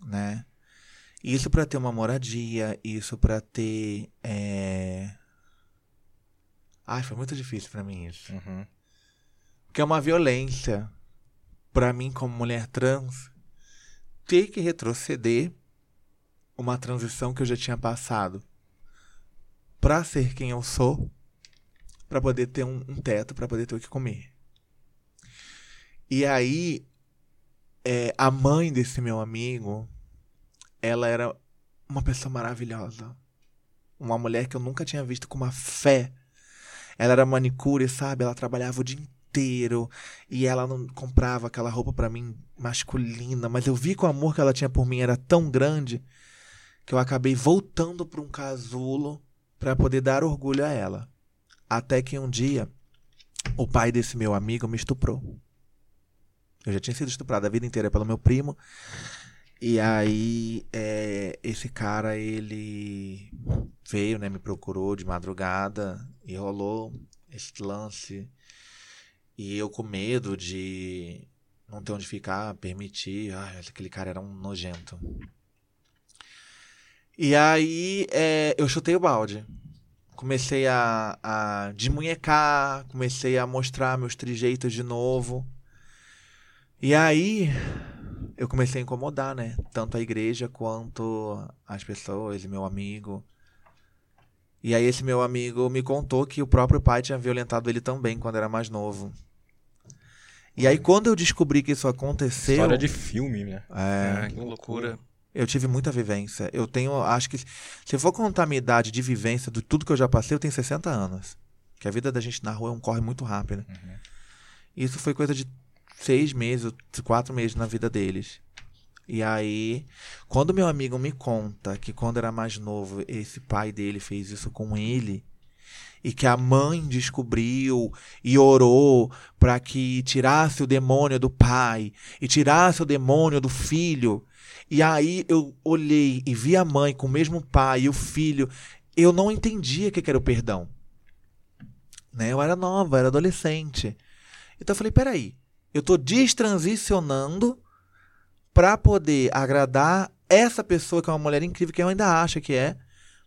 Né? Isso pra ter uma moradia, isso pra ter. É... Ai, foi muito difícil pra mim isso. Uhum. Porque é uma violência pra mim como mulher trans ter que retroceder uma transição que eu já tinha passado pra ser quem eu sou, pra poder ter um, um teto, pra poder ter o que comer. E aí é, a mãe desse meu amigo, ela era uma pessoa maravilhosa. Uma mulher que eu nunca tinha visto com uma fé. Ela era manicure, sabe? Ela trabalhava o dia inteiro e ela não comprava aquela roupa para mim masculina, mas eu vi que o amor que ela tinha por mim era tão grande que eu acabei voltando para um casulo para poder dar orgulho a ela. Até que um dia o pai desse meu amigo me estuprou. Eu já tinha sido estuprado a vida inteira pelo meu primo. E aí, é, esse cara, ele veio, né, me procurou de madrugada e rolou esse lance. E eu com medo de não ter onde ficar, permitir. Ai, aquele cara era um nojento. E aí, é, eu chutei o balde. Comecei a, a desmunhecar, comecei a mostrar meus trejeitos de novo. E aí, eu comecei a incomodar, né? Tanto a igreja quanto as pessoas meu amigo. E aí esse meu amigo me contou que o próprio pai tinha violentado ele também quando era mais novo. E aí quando eu descobri que isso aconteceu... História de filme, né? É, Ah, que loucura. eu tive muita vivência. Eu tenho, acho que... Se eu for contar a minha idade de vivência, de tudo que eu já passei, eu tenho 60 anos. Que a vida da gente na rua é um corre muito rápido. Isso foi coisa de seis meses, quatro meses na vida deles. E aí, quando meu amigo me conta que quando era mais novo, esse pai dele fez isso com ele, e que a mãe descobriu e orou para que tirasse o demônio do pai e tirasse o demônio do filho. E aí eu olhei e vi a mãe com o mesmo pai e o filho. Eu não entendia o que era o perdão. Né? Eu era nova, era adolescente. Então eu falei, peraí, eu tô destransicionando para poder agradar essa pessoa que é uma mulher incrível, que eu ainda acho que é,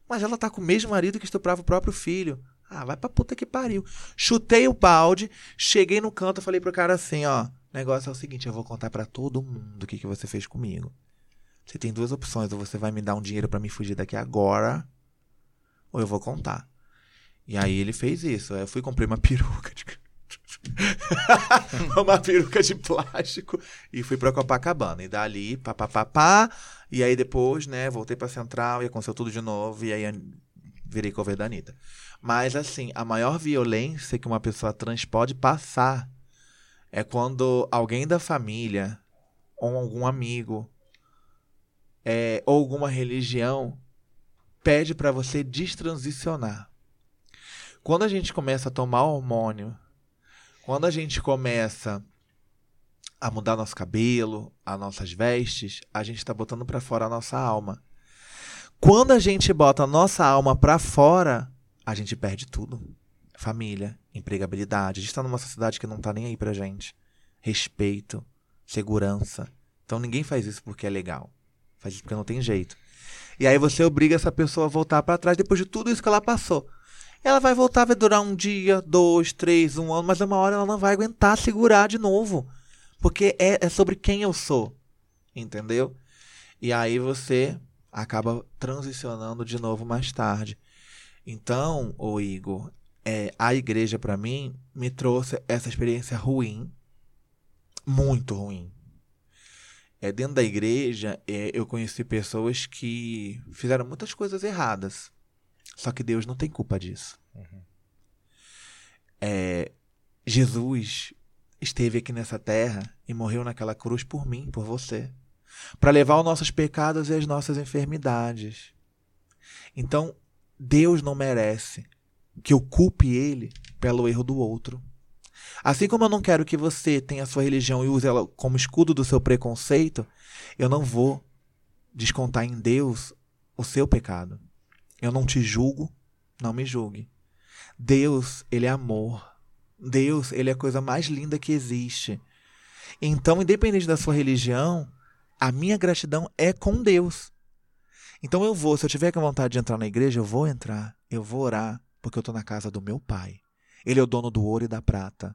mas ela tá com o mesmo marido que estuprava o próprio filho. Ah, vai pra puta que pariu. Chutei o balde, cheguei no canto falei pro cara assim, ó, negócio é o seguinte, eu vou contar para todo mundo o que, que você fez comigo. Você tem duas opções, ou você vai me dar um dinheiro para me fugir daqui agora, ou eu vou contar. E aí ele fez isso. Eu fui comprei uma peruca de uma peruca de plástico e fui pra Copacabana. E dali, pá, pá, pá, pá. E aí depois, né, voltei pra Central e aconteceu tudo de novo. E aí virei cover da Anitta. Mas, assim, a maior violência que uma pessoa trans pode passar é quando alguém da família ou algum amigo é, ou alguma religião pede pra você destransicionar. Quando a gente começa a tomar hormônio, quando a gente começa a mudar nosso cabelo, as nossas vestes, a gente está botando para fora a nossa alma. Quando a gente bota a nossa alma para fora, a gente perde tudo. Família, empregabilidade. A gente está numa sociedade que não tá nem aí pra gente. Respeito, segurança. Então ninguém faz isso porque é legal. Faz isso porque não tem jeito. E aí você obriga essa pessoa a voltar para trás depois de tudo isso que ela passou. Ela vai voltar, vai durar um dia, dois, três, um ano, mas uma hora ela não vai aguentar segurar de novo. Porque é, é sobre quem eu sou. Entendeu? E aí você acaba transicionando de novo mais tarde. Então, o Igor, é, a igreja para mim me trouxe essa experiência ruim, muito ruim. É, dentro da igreja, é, eu conheci pessoas que fizeram muitas coisas erradas. Só que Deus não tem culpa disso. É, Jesus esteve aqui nessa terra e morreu naquela cruz por mim, por você, para levar os nossos pecados e as nossas enfermidades. Então, Deus não merece que eu culpe ele pelo erro do outro. Assim como eu não quero que você tenha a sua religião e use ela como escudo do seu preconceito, eu não vou descontar em Deus o seu pecado. Eu não te julgo, não me julgue. Deus, ele é amor. Deus, ele é a coisa mais linda que existe. Então, independente da sua religião, a minha gratidão é com Deus. Então eu vou, se eu tiver vontade de entrar na igreja, eu vou entrar, eu vou orar, porque eu estou na casa do meu pai. Ele é o dono do ouro e da prata.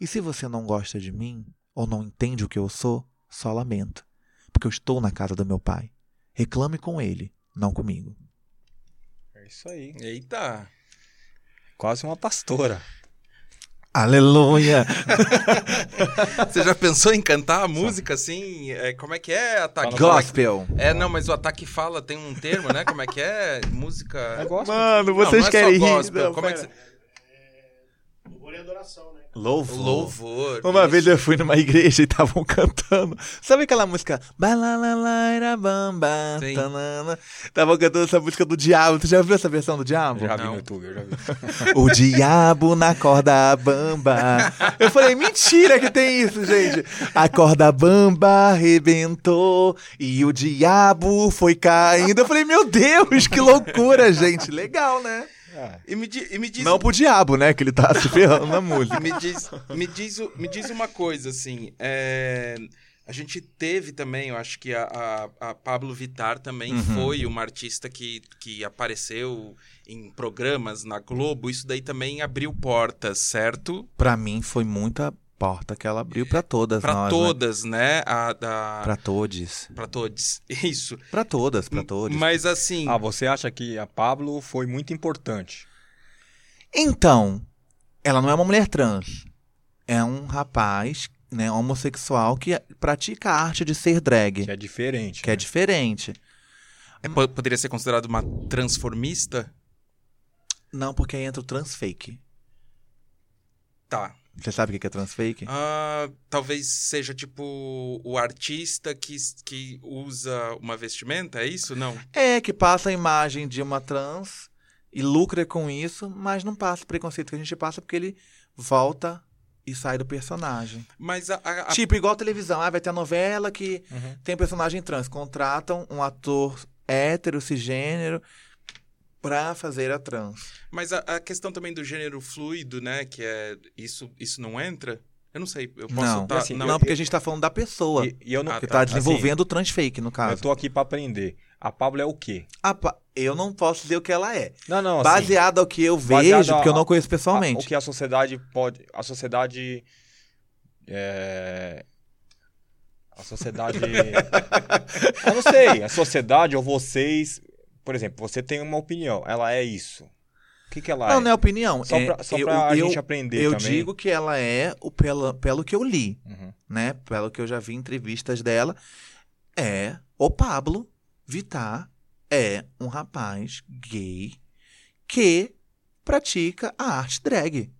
E se você não gosta de mim, ou não entende o que eu sou, só lamento, porque eu estou na casa do meu pai. Reclame com ele, não comigo. É isso aí. Eita. Quase uma pastora. Aleluia! Você já pensou em cantar a música assim? É, como é que é, Ataque? Gospel. É, não, mas o Ataque fala, tem um termo, né? Como é que é? Música... É gospel. Mano, Não, vocês não é querem rir? gospel. Não, Como é que você... Louvor e adoração, né? Louvor. Louvor. Uma isso. vez eu fui numa igreja e estavam cantando. Sabe aquela música? Tanana. Estavam cantando essa música do diabo. Tu já viu essa versão do diabo? Já vi Não. no YouTube, eu já vi. O diabo na corda bamba. Eu falei, mentira que tem isso, gente. A corda bamba arrebentou e o diabo foi caindo. Eu falei, meu Deus, que loucura, gente. Legal, né? E me, e me diz... Não pro diabo, né? Que ele tá se ferrando na música. me diz, me diz, me diz uma coisa, assim. é, a gente teve também, eu acho que a, a, a Pablo Vittar também Uhum. foi uma artista que, que apareceu em programas na Globo. Isso daí também abriu portas, certo? Pra mim foi muita porta que ela abriu pra todas Pra nós, né? todas, né? A, da, Pra todos. pra todos. Isso. Pra todas, pra todos. Mas assim. Ah, você acha que a Pablo foi muito importante? Então, ela não é uma mulher trans. É um rapaz, né, homossexual que pratica a arte de ser drag, Que é diferente. que é né? diferente. é, po- poderia ser considerado uma transformista? Não, porque aí entra o transfake. Tá. Você sabe o que é transfake? Ah, talvez seja tipo o artista que, que usa uma vestimenta, é isso? Não. É, que passa a imagem de uma trans e lucra com isso, mas não passa o preconceito que a gente passa porque ele volta e sai do personagem. Mas a, a- a- Tipo, igual televisão. Ah, vai ter a novela que Uhum. tem personagem trans. Contratam um ator hétero, cisgênero, pra fazer a trans. mas a, a questão também do gênero fluido, né? Que é. Isso, isso não entra? Eu não sei. Eu posso Não, tá- assim, Não, porque a gente tá falando da pessoa E, e eu não. Ah, que tá assim, desenvolvendo o transfake, no eu caso. tô aqui pra aprender. A Pablo é o quê? Ah, pa- eu não posso dizer o que ela é. Não, não, assim, Baseado ao que eu vejo, porque eu a- não conheço a- pessoalmente. o que a sociedade pode. A sociedade. É. A sociedade. eu não sei. A sociedade ou vocês. Por exemplo, você tem uma opinião. Ela é isso. O que, que ela Não, é? não é opinião. Só é, pra, só eu, pra a eu, gente aprender eu também. digo que ela é, o, pelo, pelo que eu li, Uhum. né? Pelo que eu já vi em entrevistas dela, é o Pablo Vittar é um rapaz gay que pratica a arte drag.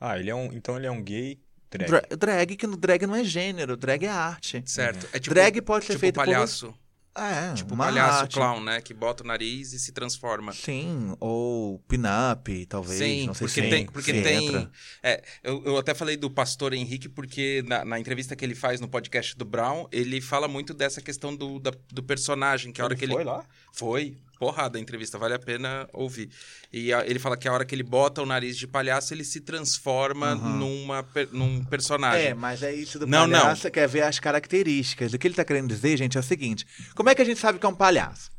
Ah, ele é um. Então ele é um gay drag. Dra- drag, que no drag não é gênero, drag é arte. Certo. É tipo, drag pode ser tipo feito palhaço. por... É, Tipo palhaço arte. clown, né? Que bota o nariz e se transforma. Sim, ou pin-up, talvez. Sim, não sei porque se, tem. Porque se tem é, eu, eu até falei do pastor Henrique, porque na, na entrevista que ele faz no podcast do Brown, ele fala muito dessa questão do, da- do personagem, que a hora que ele. foi lá? Foi, porrada a entrevista, vale a pena ouvir. E a- ele fala que a hora que ele bota o nariz de palhaço, ele se transforma Uhum. numa, num personagem. É, mas é isso do Não, não. palhaço, quer ver as características. O que ele tá querendo dizer, gente, é o seguinte. Como é que a gente sabe que é um palhaço?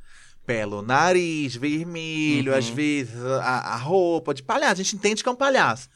Pelo nariz, vermelho, Uhum. às vezes a, a roupa de palhaço. A gente entende que é um palhaço.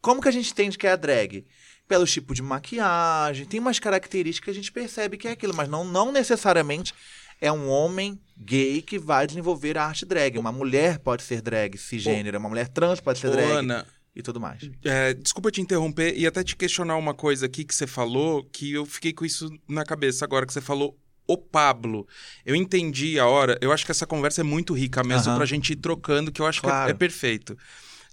Como que a gente entende que é a drag? Pelo tipo de maquiagem, tem umas características que a gente percebe que é aquilo, mas não, não necessariamente é um homem gay que vai desenvolver a arte drag. Uma mulher pode ser drag cisgênero, uma mulher trans pode ser Ô, drag Ana, e tudo mais. É, desculpa te interromper e até te questionar uma coisa aqui que você falou, que eu fiquei com isso na cabeça agora, que você falou o Pablo. Eu entendi a hora, eu acho que essa conversa é muito rica mesmo Aham. pra gente ir trocando, que eu acho que Claro. é, é perfeito.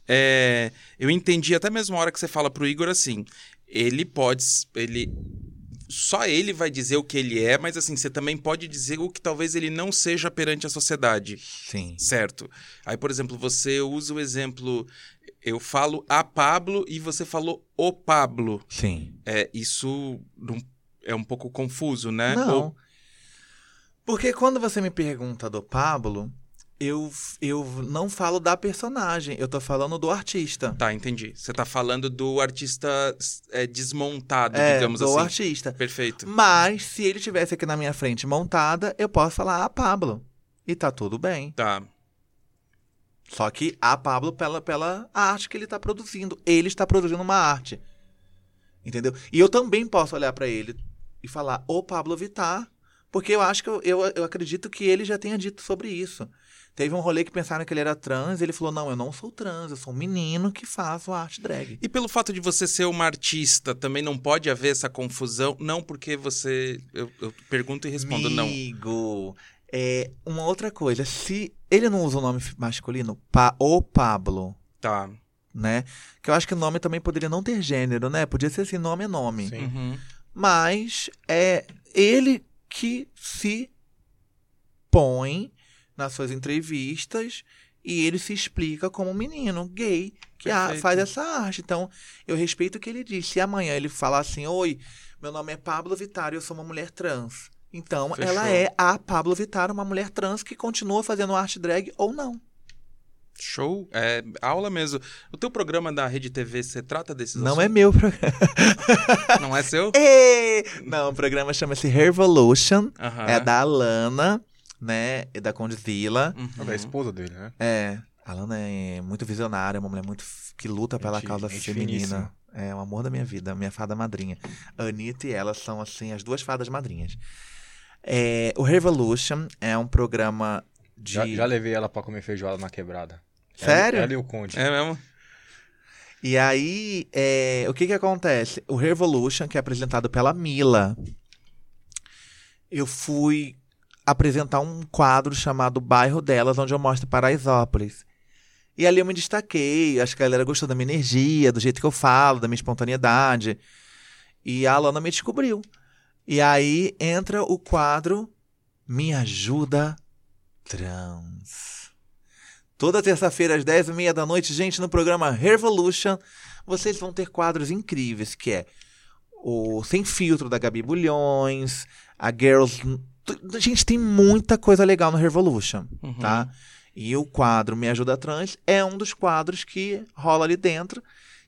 É, eu entendi até mesmo a hora que você fala pro Igor assim, ele pode, ele só ele vai dizer o que ele é, mas assim, você também pode dizer o que talvez ele não seja perante a sociedade. Sim. Certo. Aí, por exemplo, você usa o exemplo. Eu falo a Pablo e você falou o Pablo. Sim. É, isso é um pouco confuso, né? Não. Ou- Porque quando você me pergunta do Pablo, eu, eu não falo da personagem, eu tô falando do artista. Tá, entendi. Você tá falando do artista é, desmontado, é, digamos do assim. artista. Perfeito. Mas, se ele tivesse aqui na minha frente montada, eu posso falar a Pablo. E tá tudo bem. Tá. Só que a Pablo pela, pela arte que ele tá produzindo. Ele está produzindo uma arte. Entendeu? E eu também posso olhar pra ele e falar o Pablo Vittar, Porque eu acho que eu, eu, eu acredito que ele já tenha dito sobre isso. Teve um rolê que pensaram que ele era trans, e ele falou: Não, eu não sou trans, eu sou um menino que faço arte drag. E pelo fato de você ser uma artista, também não pode haver essa confusão? Não, porque você. Eu, eu pergunto e respondo não. Amigo, é, uma outra coisa, se ele não usa o nome masculino, pa, o Pablo, Tá. né? Que eu acho que o nome também poderia não ter gênero, né? Podia ser assim, nome é nome. Sim. Uhum. Mas é ele que se põe nas suas entrevistas e ele se explica como um menino gay que a- Perfeito. faz essa arte. Então, eu respeito o que ele diz. Se amanhã ele falar assim: Oi, meu nome é Pablo Vittar e eu sou uma mulher trans. Então, Fechou. ela é a Pablo Vittar, uma mulher trans que continua fazendo arte drag ou não. Show. É aula mesmo. O teu programa da Rede TV, você trata desses Não é assuntos? meu programa. Não é seu? Não, o programa chama-se Revolution. Aham. É da Alana, né? E da Condzilla. Uhum. É da esposa dele, né? É. A Alana é muito visionária, uma mulher muito que luta pela Gente- causa gente feminina. finíssima. É o amor da minha vida, minha fada madrinha. A Anitta e ela são, assim, as duas fadas madrinhas. É, o Revolution é um programa de. Já, já levei ela pra comer feijoada na quebrada. Sério? Ela, ela e o Conde. É mesmo? E aí, é, o que que acontece? O Revolution, que é apresentado pela Mila, eu fui apresentar um quadro chamado Bairro Delas, onde eu mostro Paraisópolis. E ali eu me destaquei, acho que a galera gostou da minha energia, do jeito que eu falo, da minha espontaneidade. E a Alana me descobriu. E aí entra o quadro Me Ajuda Trans. Toda terça-feira, às 10h30 da noite, gente, no programa Revolution, vocês vão ter quadros incríveis, que é o Sem Filtro da Gabi Bulhões, a Girls... Gente, tem muita coisa legal no Revolution, Uhum. tá? E o quadro Me Ajuda Trans é um dos quadros que rola ali dentro,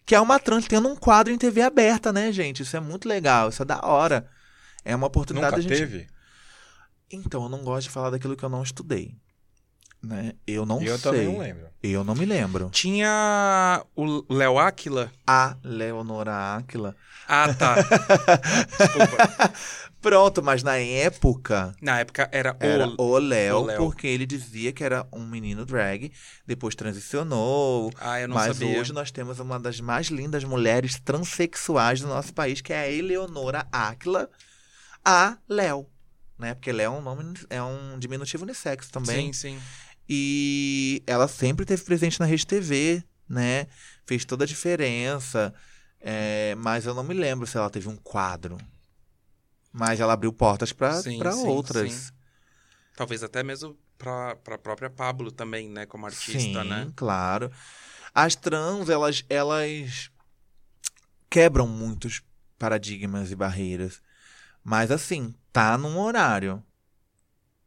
que é uma trans tendo um quadro em TV aberta, né, gente? Isso é muito legal, isso é da hora. É uma oportunidade Nunca da gente... teve? Então, eu não gosto de falar daquilo que eu não estudei. Né? Eu não eu sei. também não lembro. Eu não me lembro. Tinha o Léo Áquila. A Leonora Áquila. Ah, tá. Desculpa. Pronto, mas na época Na época era, era o. Léo, o Léo. porque ele dizia que era um menino drag, depois transicionou. Ah, eu não mas sabia. hoje nós temos uma das mais lindas mulheres transexuais do nosso país, que é a Eleonora Áquila, a Léo. Né? Porque Léo é um nome, é um diminutivo unissex também. Sim, sim. E ela sempre teve presente na Rede TV, né? Fez toda a diferença. É, mas eu não me lembro se ela teve um quadro. Mas ela abriu portas para para outras. sim. Talvez até mesmo pra, pra própria Pablo também, né? Como artista, Sim, né? claro. As trans, elas, elas quebram muitos paradigmas e barreiras. Mas assim, tá num horário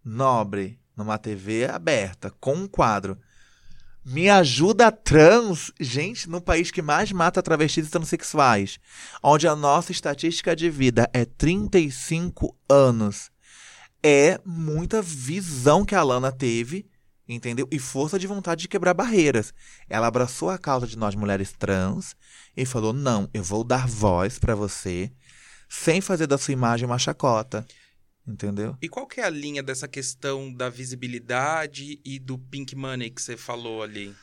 nobre, numa TV aberta, com um quadro. Me ajuda trans, gente, no país que mais mata travestis e transexuais, onde a nossa estatística de vida é 35 anos. É muita visão que a Lana teve, entendeu? E força de vontade de quebrar barreiras. Ela abraçou a causa de nós mulheres trans e falou: "Não, eu vou dar voz pra você, sem fazer da sua imagem uma chacota". Entendeu? E qual que é a linha dessa questão da visibilidade e do pink money que você falou ali?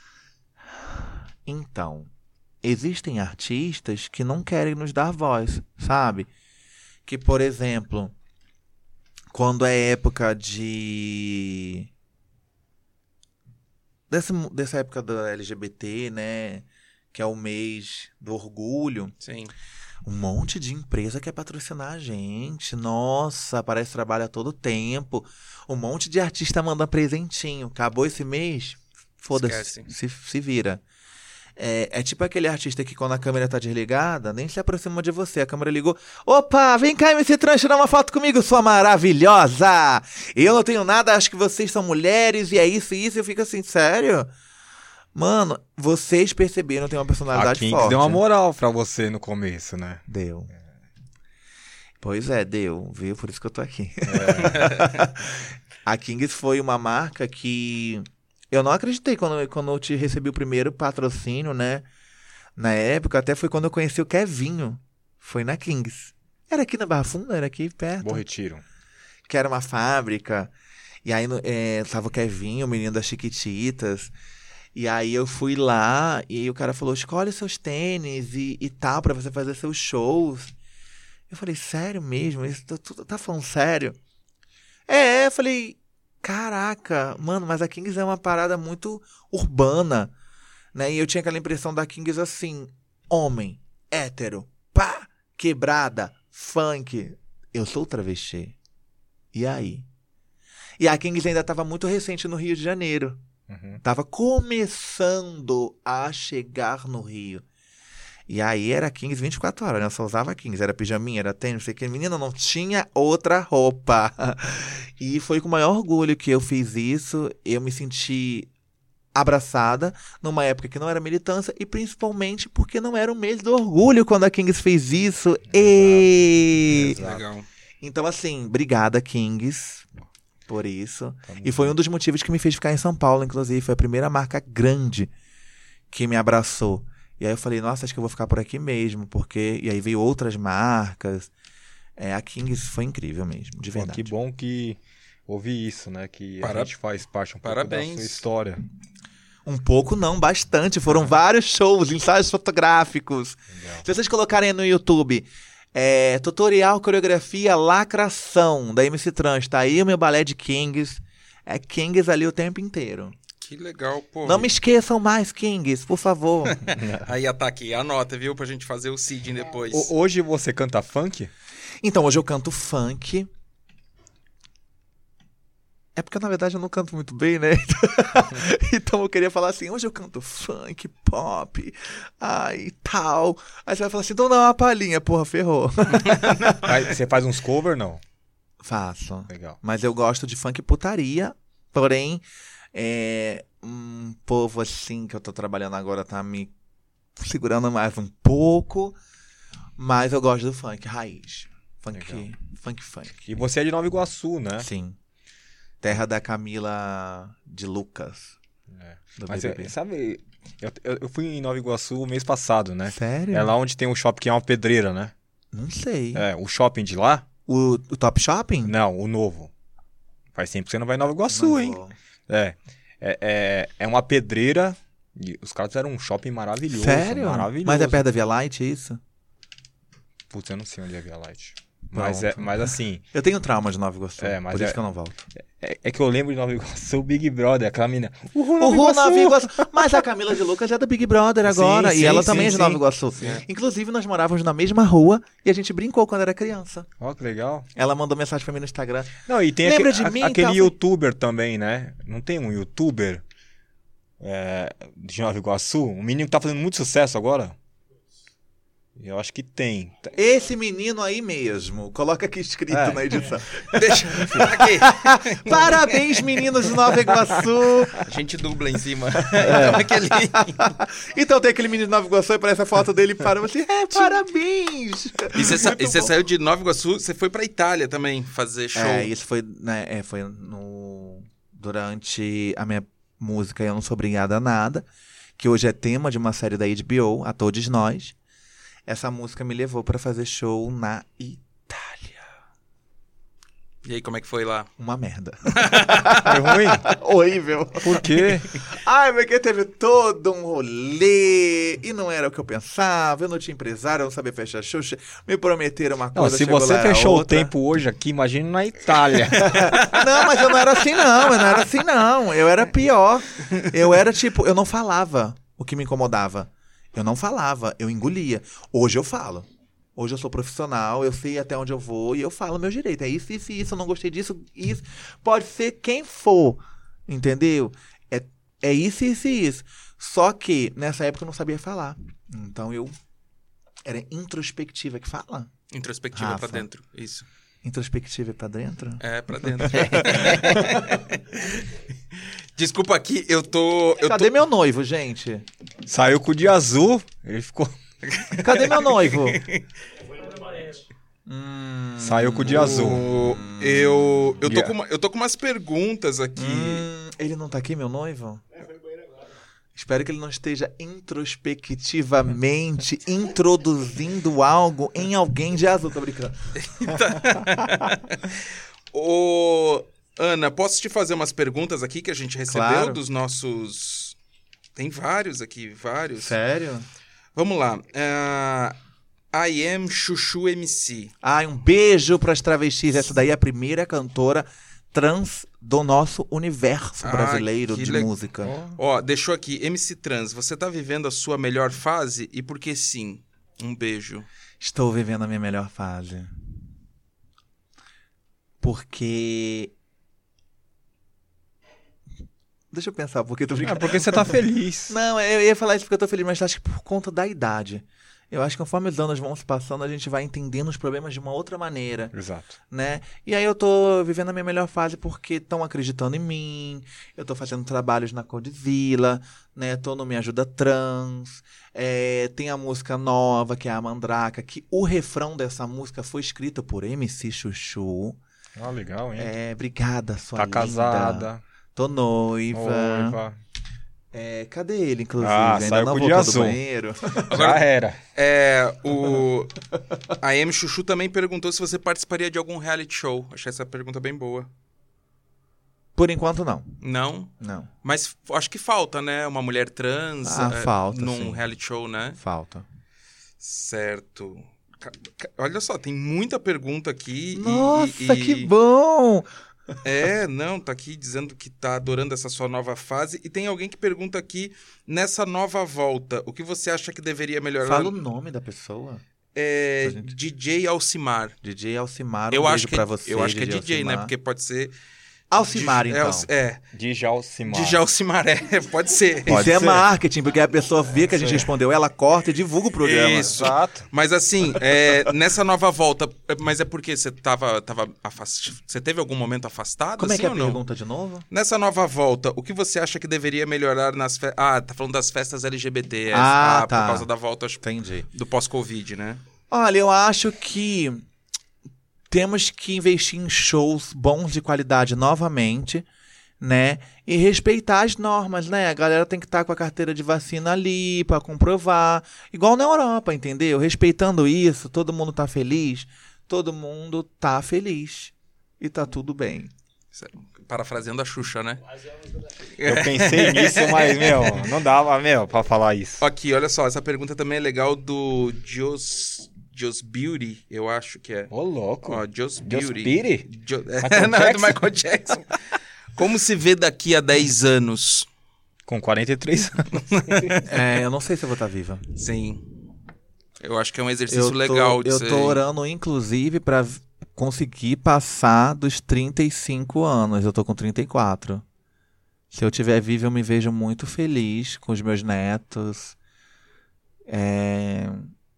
Então, existem artistas que não querem nos dar voz, sabe? Que, por exemplo, quando é época de. Dessa, dessa época da LGBT, né? Que é o mês do orgulho. Sim. Um monte de empresa quer patrocinar a gente. Nossa, parece que trabalha todo tempo. Um monte de artista manda presentinho. Acabou esse mês? Foda-se. Se, se vira. É, é tipo aquele artista que quando a câmera tá desligada, nem se aproxima de você. A câmera ligou. Opa, vem cá, MC Trans, tirar uma foto comigo, sua maravilhosa! Eu não tenho nada, acho que vocês são mulheres e é isso e isso. Eu fico assim, sério? Mano, vocês perceberam, tem uma A personalidade Kinks forte. deu uma moral pra você no começo, né? Deu. Pois é, deu, viu? Por isso que eu tô aqui. a Kings foi uma marca que eu não acreditei quando, quando eu te recebi o primeiro patrocínio, né? Na época, até foi quando eu conheci o Kevinho. Foi na Kings. Era aqui na Barra Funda, era aqui perto. Bom retiro. que era uma fábrica. E aí é, tava o Kevin, o menino das Chiquititas. E aí eu fui lá e o cara falou: escolhe seus tênis e, e tal, pra você fazer seus shows. Eu falei, sério mesmo? Isso, tu tá falando sério? É, eu falei, caraca, mano, mas a Kings é uma parada muito urbana, né? E eu tinha aquela impressão da Kings assim, homem, hétero, pá, quebrada, funk. Eu sou travesti. E aí? E a Kings ainda tava muito recente no Rio de Janeiro. Uhum. Tava começando a chegar no Rio. E aí era 15, 24 horas, né? Eu só usava 15. Era pijaminha, era tênis, não sei o que. Menina, não tinha outra roupa. E foi com o maior orgulho que eu fiz isso. Eu me senti abraçada numa época que não era militância e principalmente porque não era o mês do orgulho quando a Kings fez isso. E... Exato. Legal. Então, assim, obrigada, Kings, por isso. Tamo E foi um dos motivos que me fez ficar em São Paulo, inclusive. Foi a primeira marca grande que me abraçou. E aí eu falei, nossa, acho que eu vou ficar por aqui mesmo, porque. E aí veio outras marcas. É, a Kings foi incrível mesmo, de Pô, verdade. que bom que ouvi isso, né? Que Para- a gente faz parte um pouco Parabéns. da sua história. Um pouco não, bastante. Foram vários shows, ensaios fotográficos. Legal. Se vocês colocarem no YouTube, é, tutorial coreografia lacração da MC Trans, tá aí o meu balé de Kings. É Kings ali o tempo inteiro. Que legal, pô. Não me esqueçam mais, Kings, por favor. Aí, Ataque, anota, viu? Pra gente fazer o seeding depois. O- hoje você canta funk? Então, hoje eu canto funk. É porque, na verdade, eu não canto muito bem, né? então eu queria falar assim, hoje eu canto funk, pop, ai, tal. Aí você vai falar assim, então dá uma palhinha, porra, ferrou. Aí, você faz uns cover, não? Faço. Legal. Mas eu gosto de funk putaria, porém, é, um povo assim que eu tô trabalhando agora tá me segurando mais um pouco, mas eu gosto do funk raiz. Funk, Legal. funk, funk. E você é de Nova Iguaçu, né? Sim. Terra da Camila de Lucas. É. Mas é, sabe, eu, eu eu fui em Nova Iguaçu mês passado, né? Sério? É lá onde tem um shopping que é uma pedreira, né? Não sei. É, o shopping de lá? O, o Top Shopping? Não, o novo. Faz tempo que você não vai em Nova Iguaçu, Não hein? vou. É. É, é, é uma pedreira. E os caras fizeram um shopping maravilhoso. Sério? Maravilhoso. Mas é perto da Via Light, é isso? Putz, eu não sei onde é Via Light. Mas, é, mas assim, Eu tenho trauma de Nova Iguaçu. É, mas por é- isso que eu não volto. é, é que eu lembro de Nova Iguaçu, o Big Brother, aquela menina. Uhul, O Ru Nova Iguaçu. Mas a Camila de Lucas é do Big Brother agora. Sim, e sim, ela sim, também é de. Nova Iguaçu. Inclusive, nós morávamos na mesma rua e a gente brincou quando era criança. Ó, que legal. Ela mandou mensagem pra mim no Instagram. Não, e tem Lembra aque- de a- mim, aquele tal? youtuber também, né? Não tem um youtuber é, de Nova Iguaçu? Um menino que tá fazendo muito sucesso agora? Eu acho que tem. Esse menino aí mesmo. Coloca aqui escrito É. na edição. Deixa. Aqui. Parabéns, meninos de Nova Iguaçu. A gente dubla em cima. É. Então, aquele... Então tem aquele menino de Nova Iguaçu e aparece a foto dele e para você. É, parabéns! E você, sa- saiu de Nova Iguaçu, você foi pra Itália também fazer show. É, isso foi, né, é, foi no durante a minha música Eu Não Sou Obrigada a Nada, que hoje é tema de uma série da HBO, A Todos Nós. Essa música me levou pra fazer show na Itália. E aí, como é que foi lá? Uma merda. Foi ruim? Horrível. Por quê? Ai, porque teve todo um rolê e não era o que eu pensava. Eu não tinha empresário, eu não sabia fechar show. Me prometeram uma Não, coisa. se chegou você fechou o tempo hoje aqui, imagina na Itália. Não, mas eu não era assim, não. Eu não era assim, não. Eu era pior. Eu era tipo, eu não falava o que me incomodava. Eu não falava, eu engolia. Hoje eu falo. Hoje eu sou profissional, eu sei até onde eu vou e eu falo meu direito. É isso, isso isso. Eu não gostei disso, isso. Pode ser quem for. Entendeu? É, é isso, isso e isso. Só que nessa época eu não sabia falar. Então eu. Era introspectiva que fala? Introspectiva pra dentro. Isso. Introspectiva é pra dentro? É, pra dentro. Desculpa aqui, eu tô. Eu Cadê tô... meu noivo, gente? Saiu com o dia azul, ele ficou. Cadê meu noivo? Saiu com o dia azul. Eu, eu, tô Yeah. com uma- eu tô com umas perguntas aqui. Hum, ele não tá aqui, meu noivo? Espero que ele não esteja introspectivamente introduzindo algo em alguém de azul. Tô brincando. Ô, Ana, posso te fazer umas perguntas aqui que a gente recebeu Claro. dos nossos. Tem vários aqui, vários. Sério? Vamos lá. Ah, I am Chuchu MC. Ai, um beijo pras travestis. Essa daí é a primeira cantora trans do nosso universo Ah, brasileiro que de le- música. Ó, deixou aqui. MC Trans, você tá vivendo a sua melhor fase? E por que sim? Um beijo. Estou vivendo a minha melhor fase. Porque. Deixa eu pensar, porque eu tô É brincando. porque você tá feliz. Não, eu ia falar isso porque eu tô feliz, mas acho que por conta da idade. Eu acho que conforme os anos vão se passando, a gente vai entendendo os problemas de uma outra maneira, Exato. né? E aí eu tô vivendo a minha melhor fase porque estão acreditando em mim, eu tô fazendo trabalhos na Codizila, né? Tô no Me Ajuda Trans, é, tem a música nova, que é a Mandraca, que o refrão dessa música foi escrito por MC Chuchu. Ah, legal, hein? É, obrigada, sua tá linda. casada. Tô noiva. Noiva. É, cadê ele, inclusive? Ah, Ainda saiu não voltou dia do azul. banheiro. Já era. É, o. A M Chuchu também perguntou se você participaria de algum reality show. Achei essa pergunta bem boa. Por enquanto, não. Não? Não. Mas acho que falta, né? Uma mulher trans Ah, é, falta, num sim. reality show, né? Falta. Certo. Olha só, tem muita pergunta aqui. e- Nossa, e- que bom! É, não, tá aqui dizendo que tá adorando essa sua nova fase. E tem alguém que pergunta aqui, nessa nova volta, o que você acha que deveria melhorar? Fala o nome da pessoa. É, gente. DJ Alcimar. DJ Alcimar, um eu acho que, pra você. eu acho que é DJ, né? Alcimar. Porque pode ser. Alcimar, é, então. É, De Jalcimar. DJ Alcimar, é, pode ser. Pode Isso é ser. marketing, porque a pessoa vê que a gente Sim. respondeu, ela corta e divulga o programa. Isso. Exato. Mas assim, é, nessa nova volta, é, mas é porque você tava, tava afast... Você teve algum momento afastado? Como é assim, que é a pergunta de novo? Nessa nova volta, o que você acha que deveria melhorar nas festas? Ah, tá falando das festas LGBT. é, Ah, tá. Por causa da volta acho, Entendi. do pós-Covid, né? Olha, eu acho que temos que investir em shows bons de qualidade novamente, né? E respeitar as normas, né? A galera tem que estar com a carteira de vacina ali pra comprovar. Igual na Europa, entendeu? Respeitando isso, todo mundo tá feliz, todo mundo tá feliz. E tá tudo bem. Parafraseando a Xuxa, né? Eu pensei nisso, mas, meu, não dava, meu, pra falar isso. Aqui, olha só, essa pergunta também é legal do Jos, Jos Beauty, eu acho que é. Ô, louco. Ó, Jos Beauty. Just Beauty? Jo... Michael não, é do Jackson? Michael Jackson. Como se vê daqui a 10 anos? Com 43 anos. É, eu não sei se eu vou estar viva. Sim. Eu acho que é um exercício Eu tô, legal de eu ser- tô orando, inclusive, pra v- conseguir passar dos 35 anos. Eu tô com 34. Se eu tiver vivo, eu me vejo muito feliz com os meus netos. É,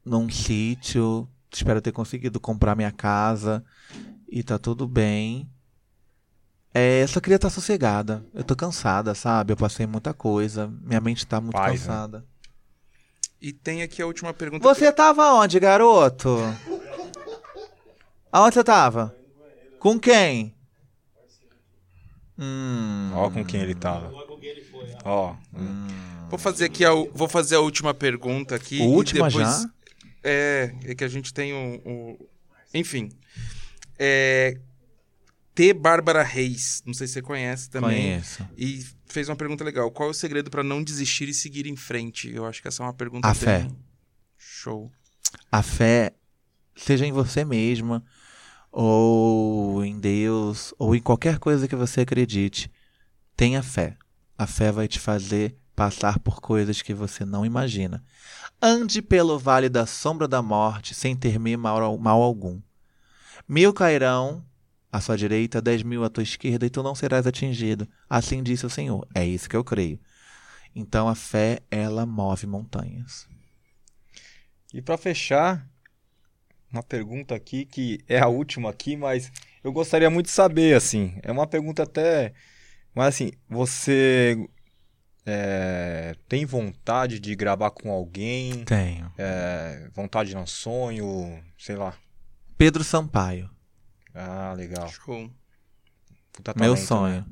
num sítio. Espero ter conseguido comprar minha casa. E tá tudo bem. É, só queria estar sossegada. Eu tô cansada, sabe? Eu passei muita coisa. Minha mente tá muito Paz, né? cansada. E tem aqui a última pergunta. Você tava onde, garoto? Aonde você tava? Com quem? Hum. Ó com quem ele tava. Ó. Vou fazer aqui a, vou fazer a última pergunta aqui. e Última depois- já? É, é que a gente tem um. um- Enfim. É, T. Bárbara Reis. Não sei se você conhece também. Conheço. E fez uma pergunta legal. Qual é o segredo pra não desistir e seguir em frente? Eu acho que essa é uma pergunta A bem fé. Show. A fé, seja em você mesma, ou em Deus, ou em qualquer coisa que você acredite, tenha fé. A fé vai te fazer passar por coisas que você não imagina. Ande pelo vale da sombra da morte sem temer mal, mal algum. Mil cairão à sua direita, dez mil à tua esquerda, e tu não serás atingido. Assim disse o Senhor. É isso que eu creio. Então a fé, ela move montanhas. E pra fechar, uma pergunta aqui que é a última aqui, mas eu gostaria muito de saber, assim, é uma pergunta até, mas assim, você é, tem vontade de gravar com alguém? Tenho. É, vontade não, sonho, sei lá. Pedro Sampaio. Ah, legal. Show. Puta Meu talento, sonho. né?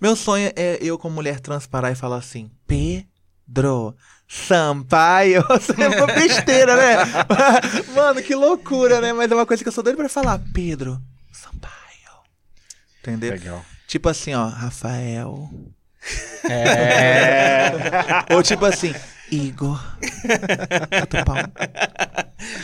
Meu sonho é eu, como mulher trans, parar e falar assim: Pedro Sampaio. É uma besteira, né? Mano, que loucura, né? Mas é uma coisa que eu sou doido pra falar: Pedro Sampaio. Entendeu? Legal. Tipo assim, ó, Rafael. É. Ou tipo assim, Igor. Tupão.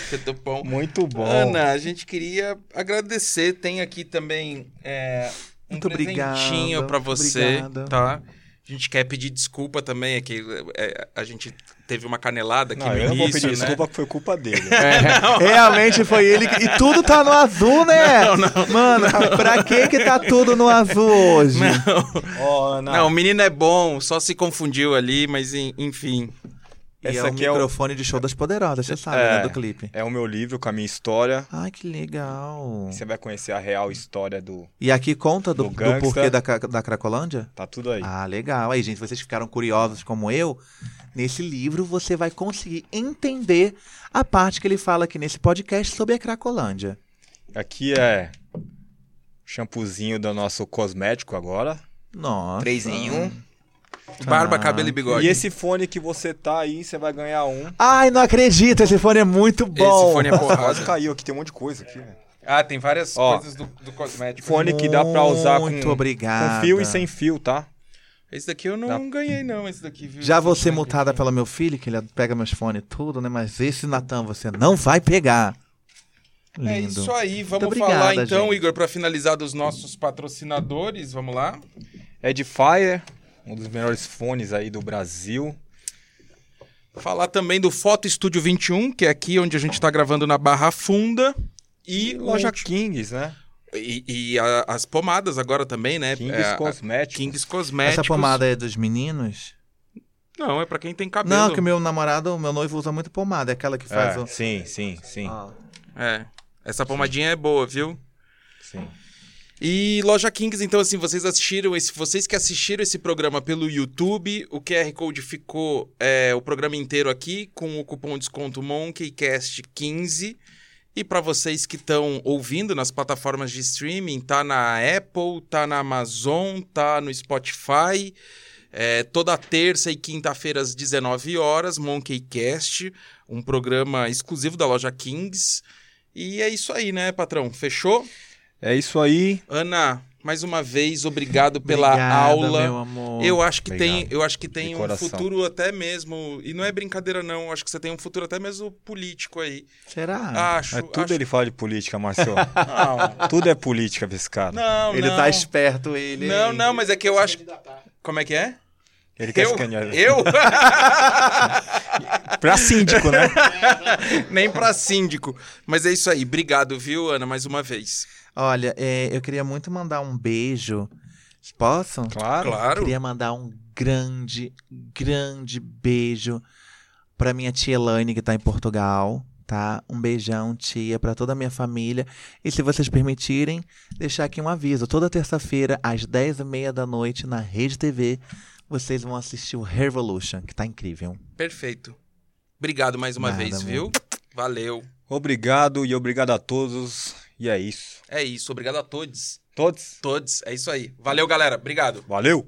Fetopão. Muito bom. Ana, a gente queria agradecer. Tem aqui também é, um Muito obrigado, presentinho pra você, obrigada. tá? A gente quer pedir desculpa também, é que é, a gente teve uma canelada aqui Não, no eu não vou início, pedir né? desculpa que foi culpa dele. Realmente foi ele que... E tudo tá no azul, né? Mano, pra que que tá tudo no azul hoje? Ó, Ana. Não, o menino é bom, só se confundiu ali, mas en- enfim. E Essa é o aqui é o- microfone de show das poderosas, você sabe, É. né, do clipe. É o meu livro com a minha história. Ai, que legal. Você vai conhecer a real história do. E aqui conta do, Do do porquê da, da Cracolândia? Tá tudo aí. Ah, legal. Aí, gente, vocês ficaram curiosos como eu. Nesse livro você vai conseguir entender a parte que ele fala aqui nesse podcast sobre a Cracolândia. Aqui é o shampoozinho do nosso cosmético agora. Nossa. Três em um. Barba, Ah. cabelo e bigode. E esse fone que você tá aí, você vai ganhar um. Ai, não acredito, esse fone é muito bom. Esse fone é Quase porrada. caiu aqui, tem um monte de coisa aqui. velho. Ah, tem várias Ó, coisas do, do cosmético. Fone que dá pra usar com, Muito obrigado. com fio e sem fio, tá? Esse daqui eu não ganhei, não. Esse daqui, viu? Já vou ser Esse multada pelo meu filho, que ele pega meus fones e tudo, né? Mas esse Natan você não vai pegar. Lindo. É isso aí, vamos obrigada, falar então, gente. Igor, pra finalizar dos nossos patrocinadores, vamos lá? Edifier, um dos melhores fones aí do Brasil. Falar também do Foto Estúdio 21, que é aqui onde a gente tá gravando na Barra Funda. E, E loja Kings, né? E, e a- as pomadas agora também, né? Kings É, Cosméticos. Kings Cosméticos. Essa pomada é dos meninos? Não, é pra quem tem cabelo. Não, que o meu namorado, meu noivo usa muito pomada. É aquela que faz É, o. sim, sim, sim, Ah. É. Essa pomadinha é boa, viu? sim. E Loja Kings, então, assim, vocês assistiram esse. Vocês que assistiram esse programa pelo YouTube, o QR Code ficou é, o programa inteiro aqui com o cupom desconto MonkeyCast15. E para vocês que estão ouvindo nas plataformas de streaming, tá na Apple, tá na Amazon, tá no Spotify. É, toda terça e quinta-feira às 19 horas, MonkeyCast, um programa exclusivo da loja Kings. E é isso aí, né, patrão? Fechou? É isso aí. Ana, mais uma vez, obrigado pela Obrigada, aula. Meu amor. Eu acho que Obrigado. tem, eu acho que tem um futuro até mesmo, e não é brincadeira não, eu acho que você tem um futuro até mesmo político aí. Será? Acho, É tudo acho... ele fala de política, Marcelo. Não, tudo é política esse cara. não, ele não. tá esperto, ele. Não, não, mas é que eu acho... Como é que é? Ele quer Eu? se. Eu? Pra síndico, né? Nem pra síndico. Mas é isso aí. Obrigado, viu, Ana, mais uma vez. Olha, é, eu queria muito mandar um beijo. Posso? Claro. Claro. Queria mandar um grande, grande beijo pra minha tia Elaine, que tá em Portugal, tá? Um beijão, tia, pra toda a minha família. E se vocês permitirem, deixar aqui um aviso. Toda terça-feira, às 10h30 da noite, na Rede TV, vocês vão assistir o Revolution, que tá incrível. Perfeito. Obrigado mais uma Nada, vez, amor. viu? Valeu. Obrigado e obrigado a todos. E é isso. É isso. Obrigado a todos. Todos? Todos. É isso aí. Valeu, galera. Obrigado. Valeu!